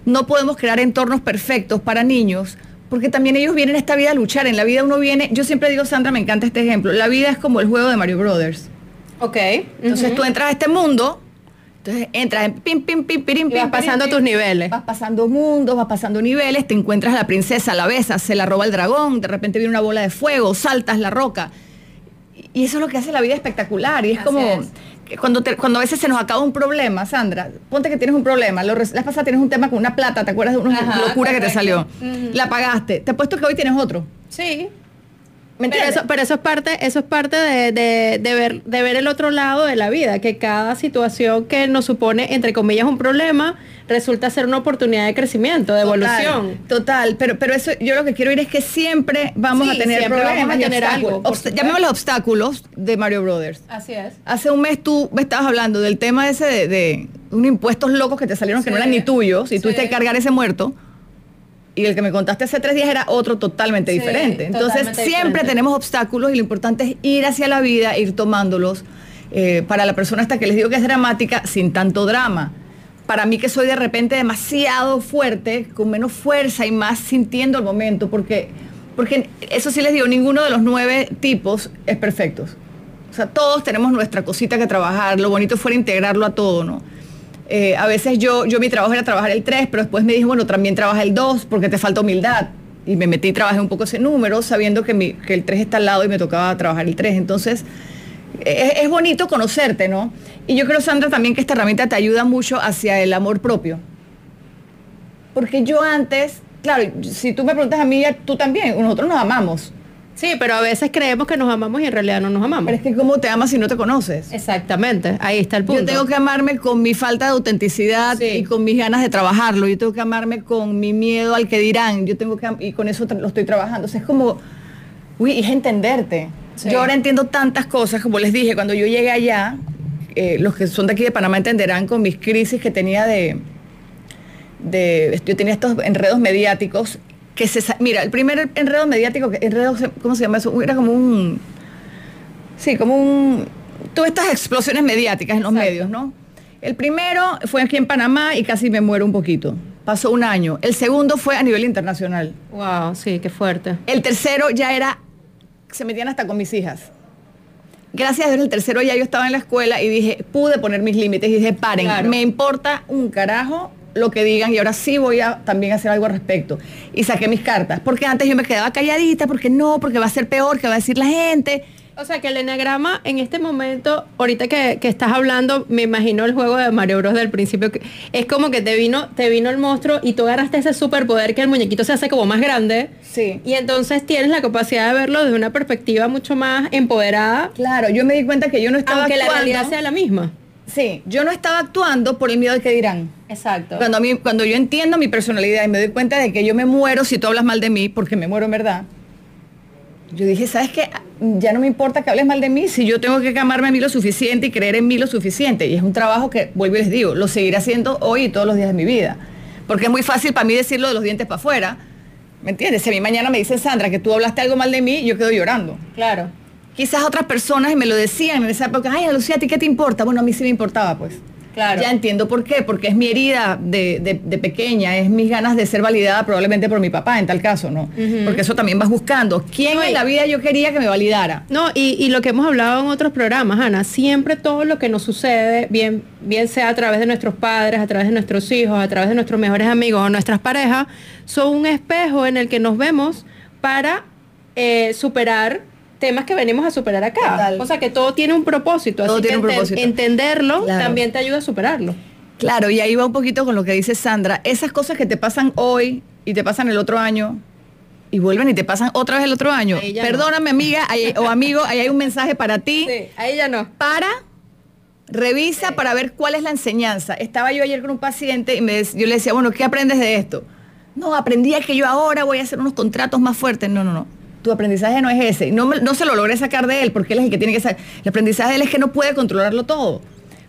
No podemos crear entornos perfectos para niños porque también ellos vienen a esta vida a luchar. En la vida uno viene, yo siempre digo, Sandra, me encanta este ejemplo, la vida es como el juego de Mario Brothers. Ok. Entonces tú entras a este mundo, entonces entras en pim, pim, pim, pirim, Y vas pim, pasando pirim, tus pim. niveles. Vas pasando mundos, vas pasando niveles, te encuentras a la princesa, la besas, se la roba el dragón, de repente viene una bola de fuego, saltas la roca. Y eso es lo que hace la vida espectacular. Y es Así como es. que cuando, te- cuando a veces se nos acaba un problema, Sandra, ponte que tienes un problema. Lo, la pasada tienes un tema con una plata, ¿te acuerdas de una Ajá, locura que te salió? La pagaste. Te apuesto que hoy tienes otro. Sí. ¿Me Pero eso, pero eso es parte, eso es parte de, de- de ver, de ver el otro lado de la vida, que cada situación que nos supone, entre comillas, un problema, resulta ser una oportunidad de crecimiento, de evolución. Total, pero, pero eso yo lo que quiero ir es que siempre vamos Sí, a tener problemas vamos a tener algo. Llamémoslos obstáculos de Mario Brothers. Así es. Hace un mes tú me estabas hablando del tema ese de, de unos impuestos locos que te salieron que no eran ni tuyos y sí. tuviste que cargar ese muerto. Y el que me contaste hace tres días era otro totalmente Sí, diferente. Entonces totalmente siempre diferente. tenemos obstáculos y lo importante es ir hacia la vida, ir tomándolos. eh, para la persona hasta que les digo que es dramática, sin tanto drama. Para mí que soy de repente demasiado fuerte, con menos fuerza y más sintiendo el momento, porque, porque eso sí les digo, ninguno de los nueve tipos es perfecto. O sea, todos tenemos nuestra cosita que trabajar, lo bonito fuera integrarlo a todo, ¿no? Eh, a veces yo, yo mi trabajo era trabajar el 3, pero después me dije, bueno, también trabaja el 2 porque te falta humildad. Y me metí y trabajé un poco ese número, sabiendo que, mi- que el 3 está al lado y me tocaba trabajar el 3. Entonces, es, es bonito conocerte, ¿no? Y yo creo, Sandra, también que esta herramienta te ayuda mucho hacia el amor propio. Porque yo antes, claro, si tú me preguntas a mí, tú también, nosotros nos amamos. Sí, pero a veces creemos que nos amamos y en realidad no nos amamos. Pero es que ¿cómo te amas si no te conoces? Exactamente, ahí está el punto. Yo tengo que amarme con mi falta de autenticidad Sí. y con mis ganas de trabajarlo. Yo tengo que amarme con mi miedo al que dirán. Yo tengo que y con eso lo estoy trabajando. O sea, es como, uy, es entenderte. Sí. Yo ahora entiendo tantas cosas, como les dije, cuando yo llegué allá, eh, los que son de aquí de Panamá entenderán con mis crisis que tenía de, de yo tenía estos enredos mediáticos que se mira el primer enredo mediático enredo cómo se llama eso era como un sí como un todas estas explosiones mediáticas en los Exacto. medios no el primero fue aquí en Panamá y casi me muero un poquito pasó un año el segundo fue a nivel internacional Wow, sí, qué fuerte. el tercero ya era se metían hasta con mis hijas Gracias a Dios, el tercero ya yo estaba en la escuela y dije, pude poner mis límites y dije, paren, Claro. me importa un carajo lo que digan y ahora sí voy a también hacer algo al respecto. Y saqué mis cartas, porque antes yo me quedaba calladita, porque no, porque va a ser peor, que va a decir la gente. O sea que el enagrama en este momento, ahorita que, que estás hablando, me imagino el juego de Mario Bros del principio, que es como que te vino, te vino el monstruo y tú agarraste ese superpoder que el muñequito se hace como más grande. Sí. Y entonces tienes la capacidad de verlo desde una perspectiva mucho más empoderada, Claro, yo me di cuenta que yo no estaba aunque la realidad sea la misma. Sí, yo no estaba actuando por el miedo de que dirán. Exacto. Cuando, a mí, cuando yo entiendo mi personalidad y me doy cuenta de que yo me muero si tú hablas mal de mí, porque me muero en verdad, yo dije, ¿sabes qué? Ya no me importa que hables mal de mí si yo tengo que amarme a mí lo suficiente y creer en mí lo suficiente. Y es un trabajo que, vuelvo y les digo, lo seguiré haciendo hoy y todos los días de mi vida. Porque es muy fácil para mí decirlo de los dientes para afuera. ¿Me entiendes? Si a mí mañana me dicen, Sandra, que tú hablaste algo mal de mí, yo quedo llorando. Claro. Quizás otras personas me lo decían en esa época, ay, Lucía, ¿a ti qué te importa? Bueno, a mí sí me importaba, pues. Claro. Ya entiendo por qué, porque es mi herida de, de- de pequeña, es mis ganas de ser validada probablemente por mi papá en tal caso, ¿no? Porque eso también vas buscando. ¿Quién No, en la vida yo quería que me validara? No, y, y lo que hemos hablado en otros programas, Ana, siempre todo lo que nos sucede, bien, bien sea a través de nuestros padres, a través de nuestros hijos, a través de nuestros mejores amigos o nuestras parejas, son un espejo en el que nos vemos para eh, superar temas que venimos a superar acá. Total. O sea que todo tiene un propósito, Todo así tiene que un propósito. entenderlo Claro. también te ayuda a superarlo. Claro, y ahí va un poquito con lo que dice Sandra. Esas cosas que te pasan hoy y te pasan el otro año y vuelven y te pasan otra vez el otro año. No. Perdóname, amiga ahí- o amigo, ahí hay un mensaje para ti. ahí ya no. para, revisa para ver cuál es la enseñanza. Estaba yo ayer con un paciente y me, yo le decía, bueno, ¿qué aprendes de esto? No, aprendí a que yo ahora voy a hacer unos contratos más fuertes. No, no, no. Tu aprendizaje no es ese. No, no se lo logré sacar de él porque él es el que tiene que saber. El aprendizaje de él es que no puede controlarlo todo.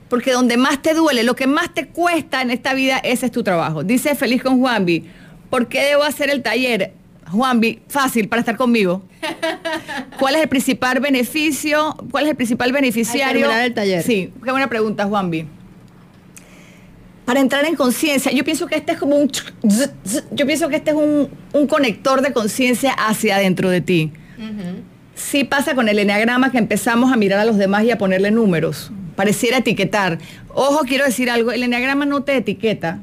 Porque donde más te duele, lo que más te cuesta en esta vida, ese es tu trabajo. Dice Feliz con Juanvi, ¿por qué debo hacer el taller? Juanvi, fácil para estar conmigo. ¿Cuál es el principal beneficio? ¿Cuál es el principal beneficiario? terminar el taller. Sí, qué buena pregunta, Juanvi. Para entrar en conciencia, yo pienso que este es como un... Yo pienso que este es un, un conector de conciencia hacia adentro de ti. Sí pasa con el eneagrama que empezamos a mirar a los demás y a ponerle números. Pareciera etiquetar. Ojo, quiero decir algo, el eneagrama no te etiqueta.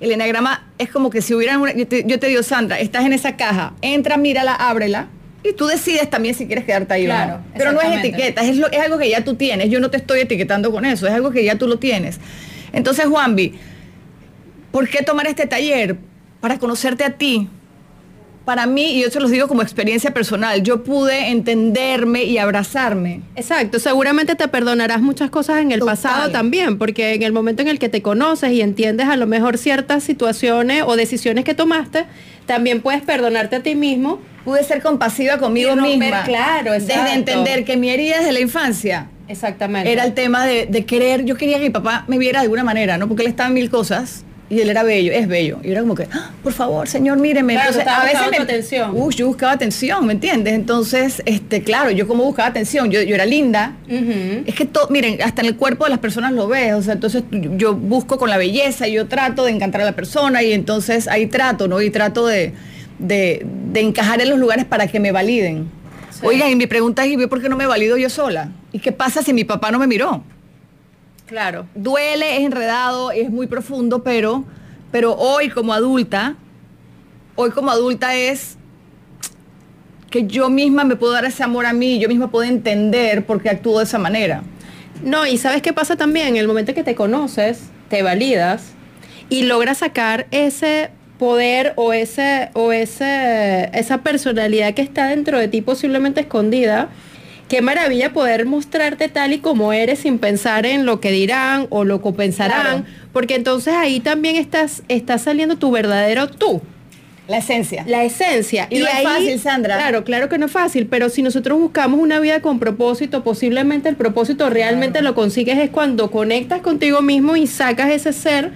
El eneagrama es como que si hubiera una... Yo te, yo te digo, Sandra, estás en esa caja, entra, mírala, ábrela. Y tú decides también si quieres quedarte ahí Claro, o no. Pero no es etiqueta, es, lo- es algo que ya tú tienes. Yo no te estoy etiquetando con eso, es algo que ya tú lo tienes. Entonces, Juanvi, ¿por qué tomar este taller? Para conocerte a ti. Para mí, y yo se los digo como experiencia personal, yo pude entenderme y abrazarme. Exacto, seguramente te perdonarás muchas cosas en el Total. pasado también, porque en el momento en el que te conoces y entiendes a lo mejor ciertas situaciones o decisiones que tomaste, también puedes perdonarte a ti mismo. Pude ser compasiva conmigo romper, misma. claro, exacto. Desde entender que mi herida desde la infancia Exactamente. era el tema de, de querer, yo quería que mi papá me viera de alguna manera, ¿no? Porque él estaba en mil cosas y Y él era bello, es bello. Y era como que, "Ah, por favor, señor, míreme. Claro, Entonces, estaba buscando me- atención. Uy, yo buscaba atención, ¿me entiendes? Entonces, este, claro, yo como buscaba atención, yo, yo era linda. Es que todo, miren, hasta en el cuerpo de las personas lo ves, o sea, entonces yo- yo busco con la belleza, yo trato de encantar a la persona y entonces ahí trato, ¿no? Y trato de, de, de encajar en los lugares para que me validen. Oigan, y mi pregunta es, ¿y por qué no me valido yo sola? ¿Y qué pasa si mi papá no me miró? Claro. duele, es enredado, es muy profundo, pero, pero hoy como adulta, hoy como adulta es que yo misma me puedo dar ese amor a mí, yo misma puedo entender por qué actúo de esa manera. No, y sabes qué pasa también, en el momento que te conoces, te validas y logras sacar ese poder o ese o ese esa personalidad que está dentro de ti posiblemente escondida. Qué maravilla poder mostrarte tal y como eres sin pensar en lo que dirán o lo que pensarán, Claro. porque entonces ahí también estás estás saliendo tu verdadero tú. La esencia. La esencia. Y no es fácil, Sandra. Claro, claro que no es fácil, pero si nosotros buscamos una vida con propósito, posiblemente el propósito realmente lo consigues es cuando conectas contigo mismo y sacas ese ser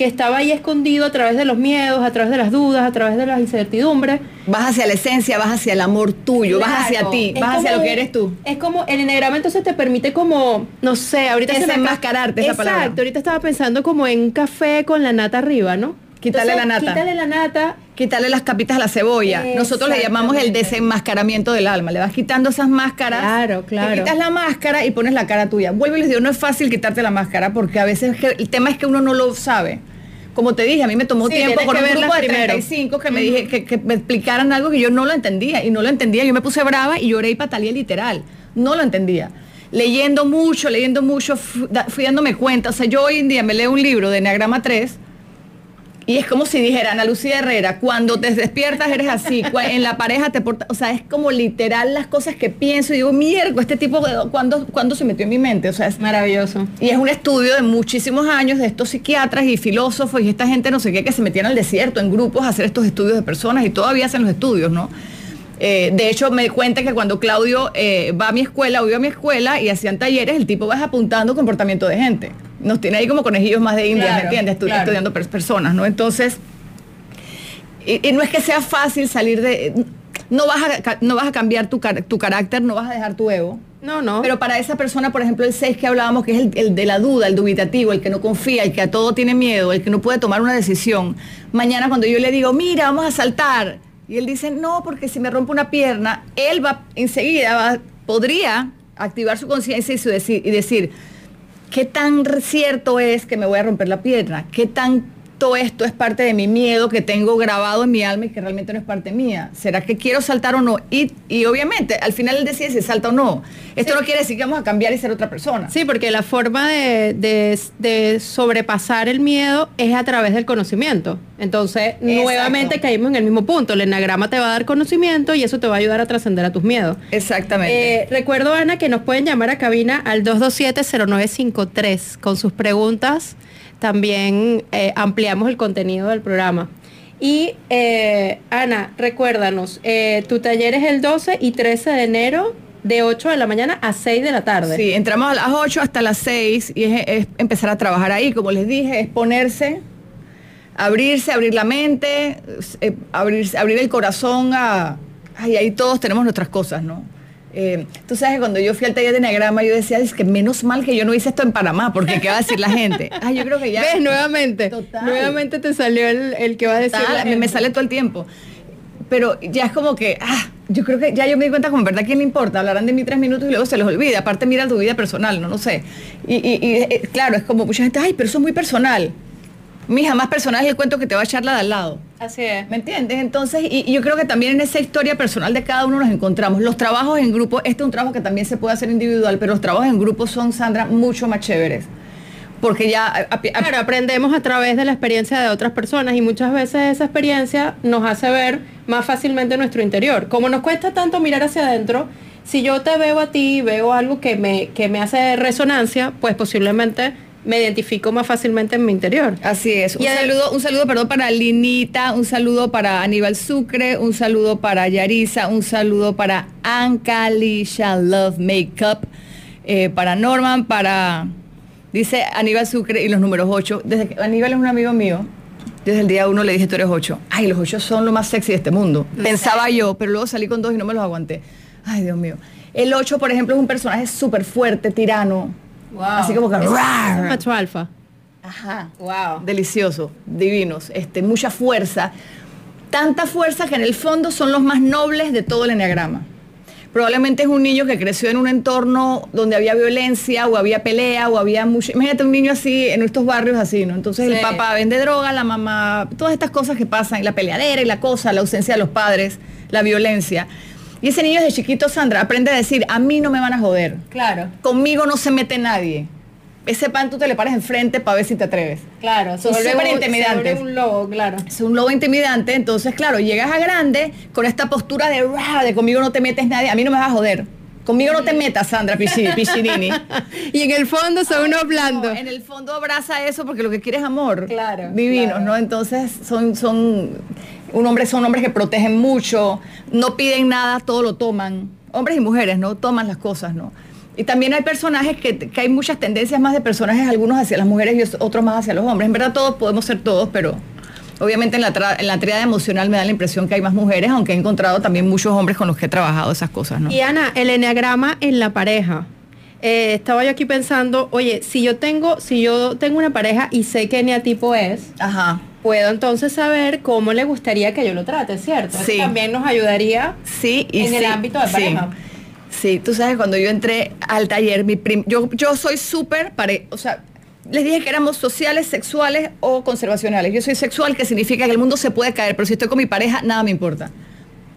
que estaba ahí escondido a través de los miedos, a través de las dudas, a través de las incertidumbres. Vas hacia la esencia, vas hacia el amor tuyo, vas hacia ti, vas hacia lo que eres tú. Es como el enneagrama entonces te permite como, no sé, ahorita se Desenmascararte, esa Exacto, palabra. ahorita estaba pensando como en un café con la nata arriba, ¿no? Quitarle la nata. Quítale la nata. Quitarle las capitas a la cebolla. Nosotros le llamamos el desenmascaramiento del alma. Le vas quitando esas máscaras. Claro, claro. Te quitas la máscara y pones la cara tuya. Vuelvo y les digo, no es fácil quitarte la máscara porque a veces el tema es que uno no lo sabe. Como te dije, a mí me tomó Sí, tiempo con un verlas grupo de primero. 35 que me dije que, que me explicaran algo que yo no lo entendía y no lo entendía. Yo me puse brava y lloré y pataleé literal. No lo entendía. Leyendo mucho, leyendo mucho, fui dándome cuenta. O sea, yo hoy en día me leo un libro de Enneagrama 3 y es como si dijera Ana Lucía Herrera, cuando te despiertas eres así, en la pareja te portas, o sea, es como literal las cosas que pienso y digo, mierda, este tipo, ¿cuándo, ¿cuándo se metió en mi mente? O sea, es Maravilloso. y es un estudio de muchísimos años de estos psiquiatras y filósofos y esta gente no sé qué que se metían al desierto en grupos a hacer estos estudios de personas y todavía hacen los estudios, ¿no? Eh, de hecho, me di cuenta que cuando Claudio eh, va a mi escuela o iba a mi escuela y hacían talleres, el tipo va apuntando comportamiento de gente. Nos tiene ahí como conejillos más de India, Claro, ¿me entiendes? Claro. Estudiando per- personas, ¿no? Entonces, y, y no es que sea fácil salir de... No vas a, no vas a cambiar tu, car- tu carácter, no vas a dejar tu ego. No, no. Pero para esa persona, por ejemplo, el 6 que hablábamos, que es el, el de la duda, el dubitativo, el que no confía, el que a todo tiene miedo, el que no puede tomar una decisión. Mañana cuando yo le digo, mira, vamos a saltar, y él dice, no, porque si me rompe una pierna, él va enseguida, va- podría activar su conciencia y decir, ¿qué tan cierto es que me voy a romper la pierna? ¿Qué tanto esto es parte de mi miedo que tengo grabado en mi alma y que realmente no es parte mía? ¿Será que quiero saltar o no? Y, y obviamente, al final él decide si salta o no. Esto no quiere decir que vamos a cambiar y ser otra persona. Sí, porque la forma de, de- de sobrepasar el miedo es a través del conocimiento. Entonces, nuevamente caímos en el mismo punto. El enagrama te va a dar conocimiento y eso te va a ayudar a trascender a tus miedos. Exactamente. Eh, recuerdo, Ana, que nos pueden llamar a cabina al 227-0953 con sus preguntas. También eh, ampliamos el contenido del programa. Y, eh, Ana, recuérdanos, eh, tu taller es el 12 y 13 de enero de 8 de la mañana a 6 de la tarde. Sí, entramos a las 8 hasta las 6 y es, empezar a trabajar ahí, como les dije, es ponerse, abrirse, abrir la mente, eh, abrir, abrir el corazón a... Ay, ahí todos tenemos nuestras cosas, ¿no? Eh, tú sabes que cuando yo fui al taller de Enneagrama yo decía, es que menos mal que yo no hice esto en Panamá, porque ¿qué va a decir la gente? Ay, yo creo que ya... ¿Ves? Nuevamente. Total. Nuevamente te salió el, el que va a decir. Total, la me, sale todo el tiempo. Pero ya es como que, ah, yo creo que ya yo me di cuenta como verdad quién le importa, hablarán de mí tres minutos y luego se les olvida. Aparte mira tu vida personal, no lo sé. Y, y- y, eh, claro, es como mucha gente, ay, pero eso es muy personal. Mija, más personal es el cuento que te va a echar la de al lado. Así es. ¿Me entiendes? Entonces, y, y yo creo que también en esa historia personal de cada uno nos encontramos. Los trabajos en grupo, este es un trabajo que también se puede hacer individual, pero los trabajos en grupo son, Sandra, mucho más chéveres. Porque ya... a- a- a- Claro, aprendemos a través de la experiencia de otras personas y muchas veces esa experiencia nos hace ver más fácilmente nuestro interior. Como nos cuesta tanto mirar hacia adentro, si yo te veo a ti y veo algo que me, que me hace resonancia, pues posiblemente me identifico más fácilmente en mi interior. Así es. Un Y saludo, un saludo, perdón, para Linita, un saludo para Aníbal Sucre, un saludo para Yarisa, un saludo para Ancalisha Love Makeup, eh, para Norman, para dice Aníbal Sucre y los números 8. Desde que Aníbal es un amigo mío Desde el día uno le dije, tú eres ocho. Ay, los ocho son lo más sexy de este mundo. Pensaba yo, pero luego salí con dos y no me los aguanté. Ay, Dios mío. El ocho, por ejemplo, es un personaje súper fuerte, tirano. Wow. Así como que... Es- es rar. un macho alfa. Ajá. Wow. Delicioso, divinos, este, mucha fuerza. Tanta fuerza que en el fondo son los más nobles de todo el enneagrama. Probablemente es un niño que creció en un entorno donde había violencia o había pelea o había mucho... Imagínate un niño así en estos barrios así, ¿no? Entonces el papá vende droga, la mamá, todas estas cosas que pasan, y la peleadera y la cosa, la ausencia de los padres, la violencia. Y ese niño desde chiquito, Sandra, aprende a decir, a mí no me van a joder, Claro, conmigo no se mete nadie. Ese pan tú te le paras enfrente para ver si te atreves. claro. Son se vuelve súper intimidantes. se un lobo, claro. Es un lobo intimidante, entonces, claro, llegas a grande con esta postura de, de conmigo no te metes nadie, a mí no me vas a joder. Conmigo no te metas, Sandra Piccinini. y en el fondo son unos blandos. No, en el fondo abraza eso porque lo que quiere es amor. Claro, Divinos, claro. ¿no? Entonces son, son, un hombre, son hombres que protegen mucho, no piden nada, todo lo toman. Hombres y mujeres, ¿no? Toman las cosas, ¿no? Y también hay personajes que, que hay muchas tendencias más de personajes, algunos hacia las mujeres y otros más hacia los hombres. En verdad todos podemos ser todos, pero obviamente en la, tra- en la triada emocional me da la impresión que hay más mujeres, aunque he encontrado también muchos hombres con los que he trabajado esas cosas, ¿no? Y Ana, el enneagrama en la pareja. Eh, estaba yo aquí pensando, oye, si yo tengo, si yo tengo una pareja y sé qué eneatipo es, Ajá. Puedo entonces saber cómo le gustaría que yo lo trate, ¿cierto? Eso Sí. también nos ayudaría. Sí, y En el ámbito de pareja. Sí, tú sabes, cuando yo entré al taller, mi prim- yo, yo soy súper. O sea, les dije que éramos sociales, sexuales o conservacionales. Yo soy sexual, que significa que el mundo se puede caer, pero si estoy con mi pareja, nada me importa.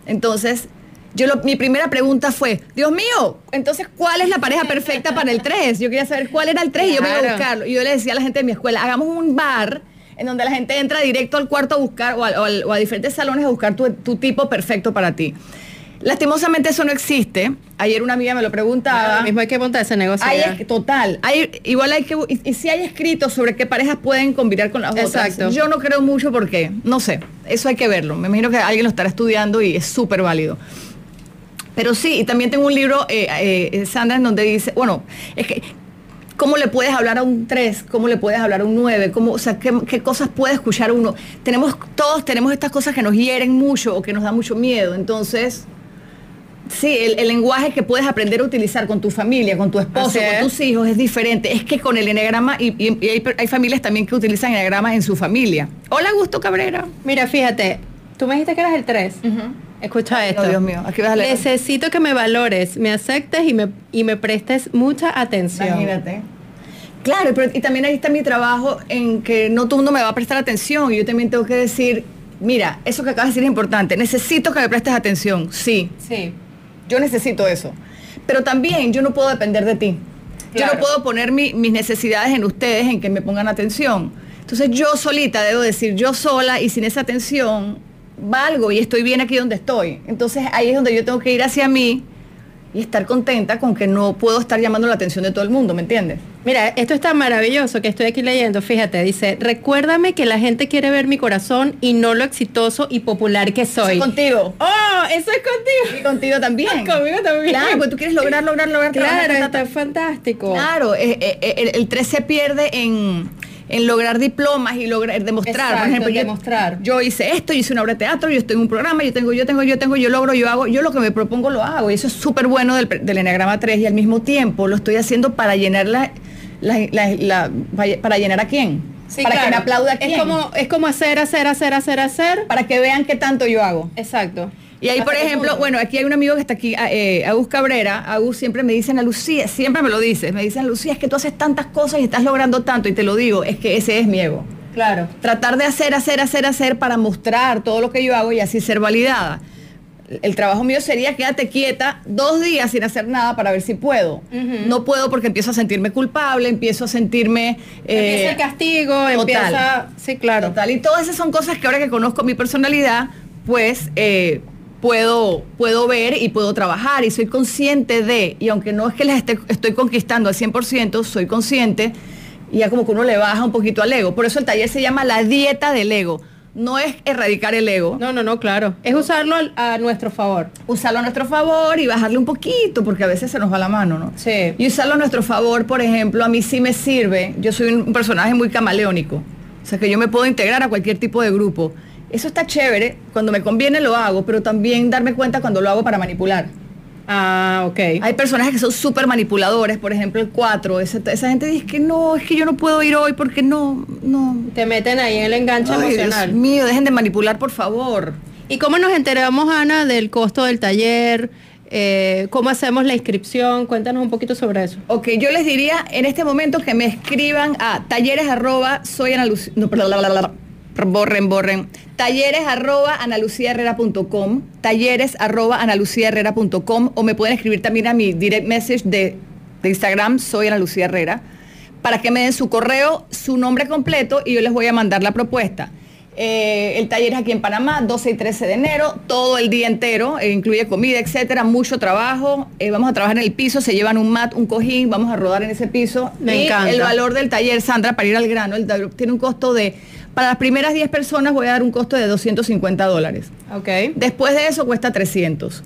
Entonces, yo lo- mi primera pregunta fue, Dios mío, entonces, ¿cuál es la pareja perfecta para el 3? Yo quería saber cuál era el 3 y yo me iba a buscarlo. Y yo le decía a la gente de mi escuela, hagamos un bar en donde la gente entra directo al cuarto a buscar o a, o al- o a diferentes salones a buscar tu, tu tipo perfecto para ti. Lastimosamente eso no existe. Ayer una amiga me lo preguntaba. Mismo hay que montar ese negocio. Hay total. Hay, igual hay que. Y, y si hay escritos sobre qué parejas pueden combinar con las otras. Exacto. Yo no creo mucho porque, no sé, eso hay que verlo. Me imagino que alguien lo estará estudiando y es súper válido. Pero sí, y también tengo un libro, eh, eh, Sandra, en donde dice, bueno, es que, ¿cómo le puedes hablar a un 3? ¿Cómo le puedes hablar a un 9? ¿Cómo, o sea, ¿qué, qué cosas puede escuchar uno? Tenemos, todos tenemos estas cosas que nos hieren mucho o que nos da mucho miedo. Entonces, Sí, el, el lenguaje que puedes aprender a utilizar con tu familia, con tu esposo, es. con tus hijos es diferente. Es que con el eneagrama, y, y- y hay, hay familias también que utilizan eneagramas en su familia. Hola, Gusto Cabrera. Mira, fíjate, tú me dijiste que eras el 3. Escucha esto. no, Dios mío, aquí vas a leer. Necesito que me valores, me aceptes y me, y me prestes mucha atención. Imagínate. Claro, pero, y también ahí está mi trabajo en que no todo el mundo me va a prestar atención y yo también tengo que decir, mira, eso que acabas de decir es importante, necesito que me prestes atención, sí, Sí. yo necesito eso. Pero también yo no puedo depender de ti. Yo no puedo poner mi- mis necesidades en ustedes, en que me pongan atención. Entonces yo solita debo decir, yo sola y sin esa atención valgo y estoy bien aquí donde estoy. Entonces ahí es donde yo tengo que ir hacia mí y estar contenta con que no puedo estar llamando la atención de todo el mundo, ¿me entiendes? Mira, esto está maravilloso que estoy aquí leyendo. Fíjate, dice, recuérdame que la gente quiere ver mi corazón y no lo exitoso y popular que soy. Contigo. ¡Oh! Eso es contigo. Y contigo también. Conmigo también. Claro, porque tú quieres lograr, lograr, lograr. Claro, está fantástico. Claro, eh, eh, eh, el, el 3 se pierde en, en lograr diplomas y lograr demostrar. Exacto, Por ejemplo, yo- demostrar. Yo, hice esto, yo hice una obra de teatro, yo estoy en un programa, yo tengo, yo tengo, yo tengo, yo logro, yo hago, yo lo que me propongo lo hago. Y eso es súper bueno del, del Enneagrama 3 y al mismo tiempo lo estoy haciendo para llenar la, la- la- la- para llenar a quién. Sí, para que me aplauda a quién. Es como, es como hacer, hacer, hacer, hacer, hacer. para que vean qué tanto yo hago. Exacto. Y ahí, por ejemplo, bueno, aquí hay un amigo que está aquí, eh, Agus Cabrera. Agus siempre me dicen a Lucía, siempre me lo dice, me dicen, Lucía, es que tú haces tantas cosas y estás logrando tanto. Y te lo digo, es que ese es mi ego. Claro. Tratar de hacer, hacer, hacer, hacer para mostrar todo lo que yo hago y así ser validada. El trabajo mío sería quédate quieta dos días sin hacer nada para ver si puedo. No puedo porque empiezo a sentirme culpable, empiezo a sentirme... eh, empieza el castigo, total. empieza... Sí, claro. Total, y todas esas son cosas que ahora que conozco mi personalidad, pues eh, puedo, puedo ver y puedo trabajar y soy consciente de, y aunque no es que les esté- estoy conquistando al 100%, soy consciente y ya como que uno le baja un poquito al ego. Por eso el taller se llama la dieta del ego. No es erradicar el ego, No, no, no, claro. Es usarlo a nuestro favor. usarlo a nuestro favor y bajarle un poquito, porque a veces se nos va la mano, ¿no? Sí. Y usarlo a nuestro favor, por ejemplo, a mí sí me sirve. Yo soy un personaje muy camaleónico. O sea, que yo me puedo integrar a cualquier tipo de grupo. Eso está chévere, cuando me conviene lo hago, pero también darme cuenta cuando lo hago para manipular. Ah, ok. Hay personajes que son súper manipuladores, por ejemplo el 4, esa, esa gente dice que no, es que yo no puedo ir hoy porque no, no. Te meten ahí en el enganche Ay, emocional. Dios mío, dejen de manipular, por favor. ¿Y cómo nos enteramos, Ana, del costo del taller? Eh, ¿Cómo hacemos la inscripción? Cuéntanos un poquito sobre eso. Ok, yo les diría en este momento que me escriban a talleres arroba soy no, perdón, la, la, la, la, borren, borren, talleres arroba analuciaherrera.com, talleres arroba analuciaherrera.com o me pueden escribir también a mi direct message de, de Instagram, soy Ana Lucía Herrera, para que me den su correo, su nombre completo y yo les voy a mandar la propuesta. Eh, el taller es aquí en Panamá, 12 y 13 de enero, todo el día entero, eh, incluye comida, etcétera, mucho trabajo. Eh, vamos a trabajar en el piso, se llevan un mat, un cojín, vamos a rodar en ese piso. Me y encanta. el valor del taller, Sandra, para ir al grano, el taller tiene un costo de, para las primeras 10 personas voy a dar un costo de 250 dólares. Ok. Después de eso cuesta 300.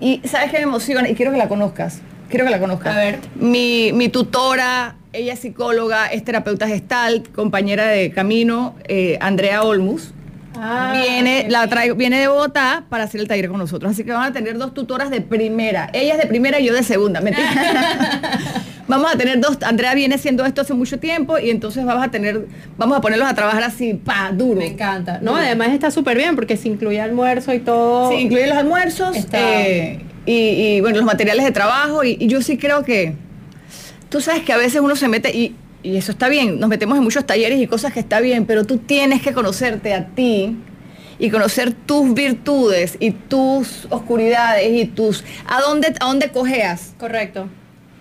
Y sabes qué me emociona y quiero que la conozcas. Quiero que la conozcas. A ver. Mi, mi tutora, ella es psicóloga, es terapeuta gestal, compañera de camino, eh, Andrea Olmus. Ah, viene, la traigo, viene de Bogotá para hacer el taller con nosotros. Así que van a tener dos tutoras de primera. Ella es de primera y yo de segunda. Mentira. vamos a tener dos. Andrea viene haciendo esto hace mucho tiempo y entonces vamos a tener, vamos a ponerlos a trabajar así, pa, duro. Me encanta. No, además está súper bien porque se incluye almuerzo y todo. Sí, incluye los almuerzos Está- eh, y, y, bueno, los materiales de trabajo. Y, y yo sí creo que. Tú sabes que a veces uno se mete y, y eso está bien. Nos metemos en muchos talleres y cosas que está bien, pero tú tienes que conocerte a ti y conocer tus virtudes y tus oscuridades y tus. ¿A dónde, a dónde cojeas? Correcto.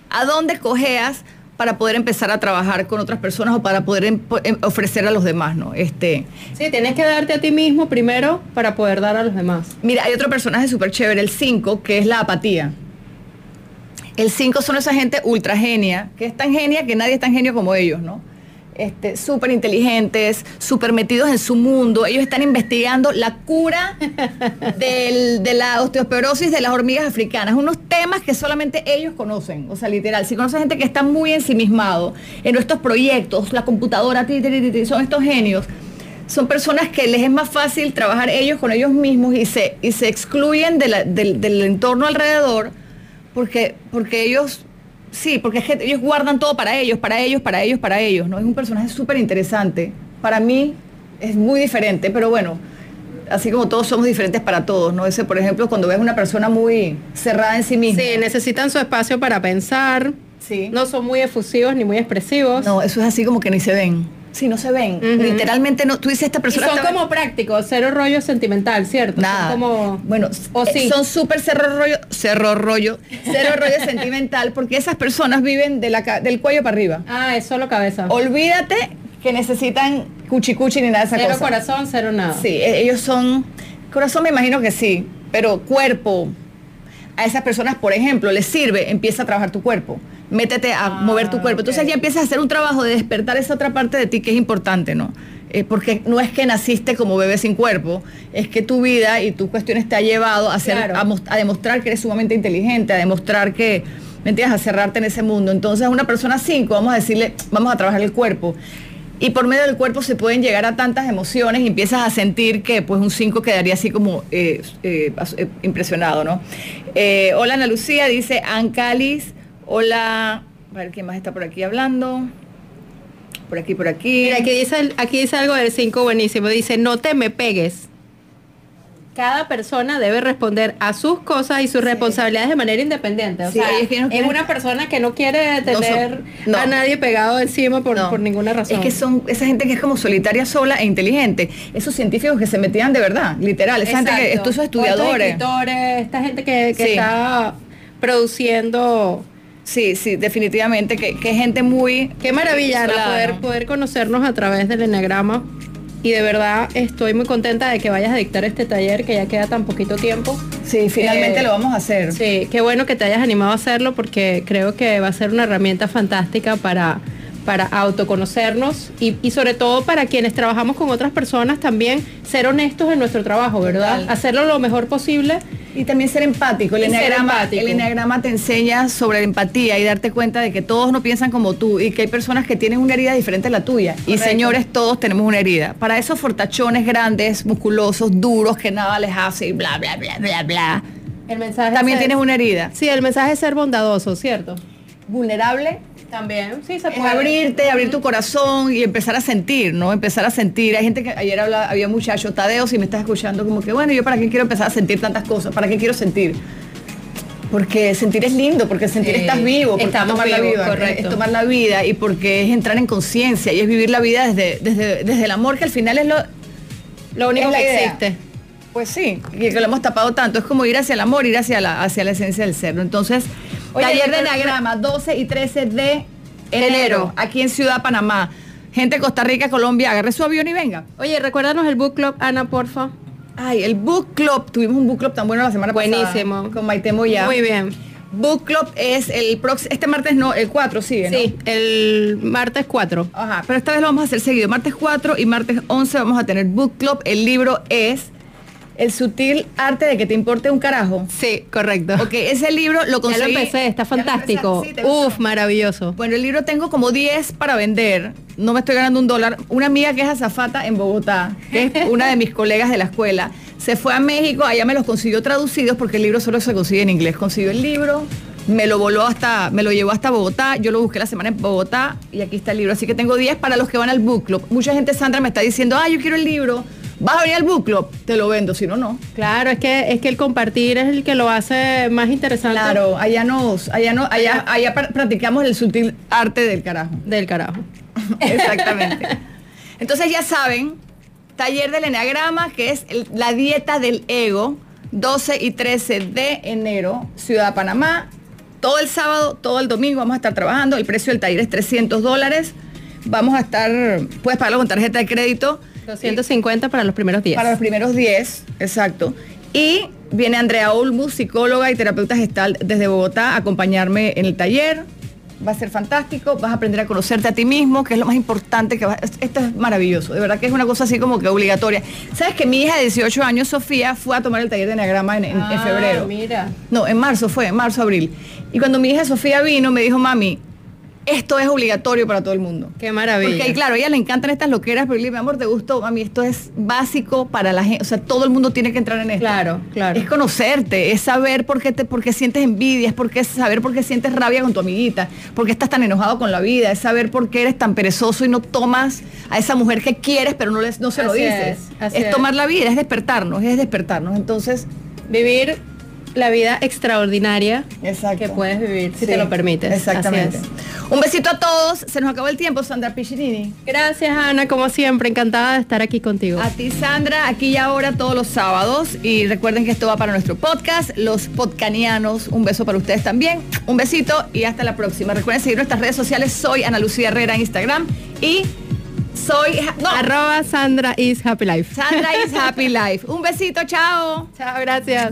¿A dónde cojeas para poder empezar a trabajar con otras personas o para poder em- em- ofrecer a los demás, ¿no? Este. Sí, tienes que darte a ti mismo primero para poder dar a los demás. Mira, hay otro personaje súper chévere, el 5, que es la apatía. El 5 son esa gente ultra genia, que es tan genia que nadie es tan genio como ellos, ¿no? Este, súper inteligentes, súper metidos en su mundo. Ellos están investigando la cura del- de la osteoporosis de las hormigas africanas. Unos temas que solamente ellos conocen. O sea, literal. Si conoces gente que está muy ensimismado en nuestros proyectos, la computadora, ti, ti, ti, ti, son estos genios son personas que les es más fácil trabajar ellos con ellos mismos y se, y se excluyen de la- del, del entorno alrededor porque, porque ellos, sí, porque es que ellos guardan todo para ellos, para ellos, para ellos, para ellos, ¿no? Es un personaje súper interesante. Para mí es muy diferente, pero bueno, así como todos somos diferentes para todos, ¿no? Ese, por ejemplo, cuando ves una persona muy cerrada en sí misma. Sí, necesitan su espacio para pensar. Sí. No son muy efusivos ni muy expresivos. No, eso es así como que ni se ven. Sí, no se ven. Literalmente no. Tú dices esta Y persona. son como prácticos, cero rollo sentimental, ¿cierto? Nada. Son como... bueno, o eh, sí. son súper cerro rollo, cerro rollo, cero rollo sentimental, porque esas personas viven de la, del cuello para arriba. Ah, es solo cabeza. Olvídate que necesitan cuchicuchi ni nada de esa cero cosa. corazón, cero nada. Sí, e- ellos son. Corazón me imagino que sí, pero cuerpo. A esas personas, por ejemplo, les sirve, empieza a trabajar tu cuerpo. Métete a Ah, mover tu cuerpo. Entonces ya empiezas a hacer un trabajo de despertar esa otra parte de ti que es importante, ¿no? Eh, porque no es que naciste como bebé sin cuerpo, es que tu vida y tus cuestiones te ha llevado a, Claro. a, mos- a demostrar que eres sumamente inteligente, a demostrar que, ¿me entiendes? A cerrarte en ese mundo. Entonces, una persona 5, vamos a decirle, vamos a trabajar el cuerpo. Y por medio del cuerpo se pueden llegar a tantas emociones y empiezas a sentir que pues un 5 quedaría así como eh, eh, impresionado, ¿no? Hola Ana Lucía, dice Ancalis. Hola, a ver quién más está por aquí hablando. Por aquí, por aquí. Mira, aquí dice, aquí dice algo del 5 buenísimo. Dice, no te me pegues. Cada persona debe responder a sus cosas y sus responsabilidades de manera independiente. O Sí, sea, es que no es quieren- una persona que no quiere No son- tener no. a nadie pegado encima por, por ninguna razón. Es que son esa gente que es como solitaria, sola e inteligente. Esos científicos que se metían de verdad, literal. Esa gente que Exacto. estos estudiadores. escritores, esta gente que, que Sí. está produciendo. Sí, sí, definitivamente. Que, que gente muy. Qué maravilla Ana, poder, poder conocernos a través del enneagrama. Y de verdad estoy muy contenta de que vayas a dictar este taller que ya queda tan poquito tiempo. Sí, finalmente Eh, lo vamos a hacer. Sí, qué bueno que te hayas animado a hacerlo porque creo que va a ser una herramienta fantástica para, para autoconocernos y, y sobre todo para quienes trabajamos con otras personas también ser honestos en nuestro trabajo, ¿verdad? Total. Hacerlo lo mejor posible Y también ser empático. El enneagrama, empático. el enneagrama te enseña sobre la empatía y darte cuenta de que todos no piensan como tú y que hay personas que tienen una herida diferente a la tuya. Y señores, todos tenemos una herida. Para esos fortachones grandes, musculosos, duros, que nada les hace y bla, bla, bla, bla, bla. El mensaje También es- tienes una herida. Sí, el mensaje es ser bondadoso, ¿cierto? Vulnerable. También, sí, se Es abrirte, abrir tu corazón y empezar a sentir, ¿no? Empezar a sentir. Hay gente que ayer habla, había muchachos, Tadeo, si me estás escuchando, como que, bueno, yo para qué quiero empezar a sentir tantas cosas, para qué quiero sentir. Porque sentir es lindo, porque sentir Sí, estás vivo, porque estamos es tomar la vida, correcto. es tomar la vida y porque es entrar en conciencia y es vivir la vida desde, desde, desde el amor, que al final es lo, Lo único es que idea. existe. Pues sí, y que lo hemos tapado tanto. Es como ir hacia el amor, ir hacia la, hacia la esencia del ser. Entonces, Oye, taller de Enneagrama, 12 y 13 de enero, Enero. aquí en Ciudad Panamá. Gente de Costa Rica, Colombia, agarre su avión y venga. Oye, recuérdanos el book club, Ana, porfa. Ay, el Book Club, tuvimos un Book Club tan bueno la semana Buenísimo. pasada. Con Maite Moya. Muy bien. Book Club es el próximo, este martes no, el 4 sigue, ¿no? Sí, el martes 4. Ajá, pero esta vez lo vamos a hacer seguido. Martes 4 y martes 11 vamos a tener Book Club. El libro es El sutil arte de que te importe un carajo. Sí, correcto. Ok, ese libro lo Ya lo conseguí. empecé, está ¿Ya lo fantástico. Uf, maravilloso. Bueno, el libro tengo como 10 para vender. No me estoy ganando un dólar. Una amiga que es azafata en Bogotá, que es una de mis colegas de la escuela, se fue a México, allá me los consiguió traducidos porque el libro solo se consigue en inglés. Consiguió el libro, me lo voló hasta, me lo llevó hasta Bogotá. Yo lo busqué la semana en Bogotá y aquí está el libro. Así que tengo 10 para los que van al book club. Mucha gente, Sandra, me está diciendo, ah, yo quiero el libro. ¿Vas a venir al book club? Te lo vendo, si no, no. Claro, es que, es que el compartir es el que lo hace más interesante. Claro, allá nos, allá no, allá, allá pra- practicamos el sutil arte del carajo. Del carajo. Exactamente. Entonces ya saben, taller del Enneagrama, que es el- la dieta del ego, 12 y 13 de enero, Ciudad de Panamá. Todo el sábado, todo el domingo vamos a estar trabajando. El precio del taller es 300 dólares. Vamos a estar, puedes pagarlo con tarjeta de crédito. 250 para los primeros días. Para los primeros 10, exacto. Y viene Andrea Olmus, psicóloga y terapeuta gestal desde Bogotá, a acompañarme en el taller. Va a ser fantástico, vas a aprender a conocerte a ti mismo, que es lo más importante. que vas- Esto es maravilloso, de verdad que es una cosa así como que obligatoria. ¿Sabes que mi hija de 18 años, Sofía, fue a tomar el taller de Enneagrama en, en- en Ah, febrero? mira. No, en marzo fue, en marzo, abril. Y cuando mi hija Sofía vino, me dijo, mami, esto es obligatorio para todo el mundo. Qué maravilla. Porque claro, a ella le encantan estas loqueras, pero yo le digo, mi amor, te gustó, mami, esto es básico para la gente, o sea, todo el mundo tiene que entrar en esto. Claro, claro. Es conocerte, es saber por qué, te, por qué sientes envidia, es por qué, saber por qué sientes rabia con tu amiguita, por qué estás tan enojado con la vida, es saber por qué eres tan perezoso y no tomas a esa mujer que quieres, pero no, les, no se lo dices. es. tomar la vida, es despertarnos, es despertarnos. Entonces, Vivir la vida extraordinaria Exacto. que puedes vivir si Sí, te lo permites. Exactamente. Un besito a todos, se nos acabó el tiempo, Sandra Piccinini. Gracias, Ana, como siempre, encantada de estar aquí contigo. A ti, Sandra, aquí y ahora todos los sábados. Y recuerden que esto va para nuestro podcast, los podcanianos. Un beso para ustedes también. Un besito y hasta la próxima. Recuerden seguir nuestras redes sociales. Soy Ana Lucía Herrera en Instagram. Y soy. No, Arroba Sandra is Happy Life. Sandra is Happy Life. Un besito, chao. Chao, gracias.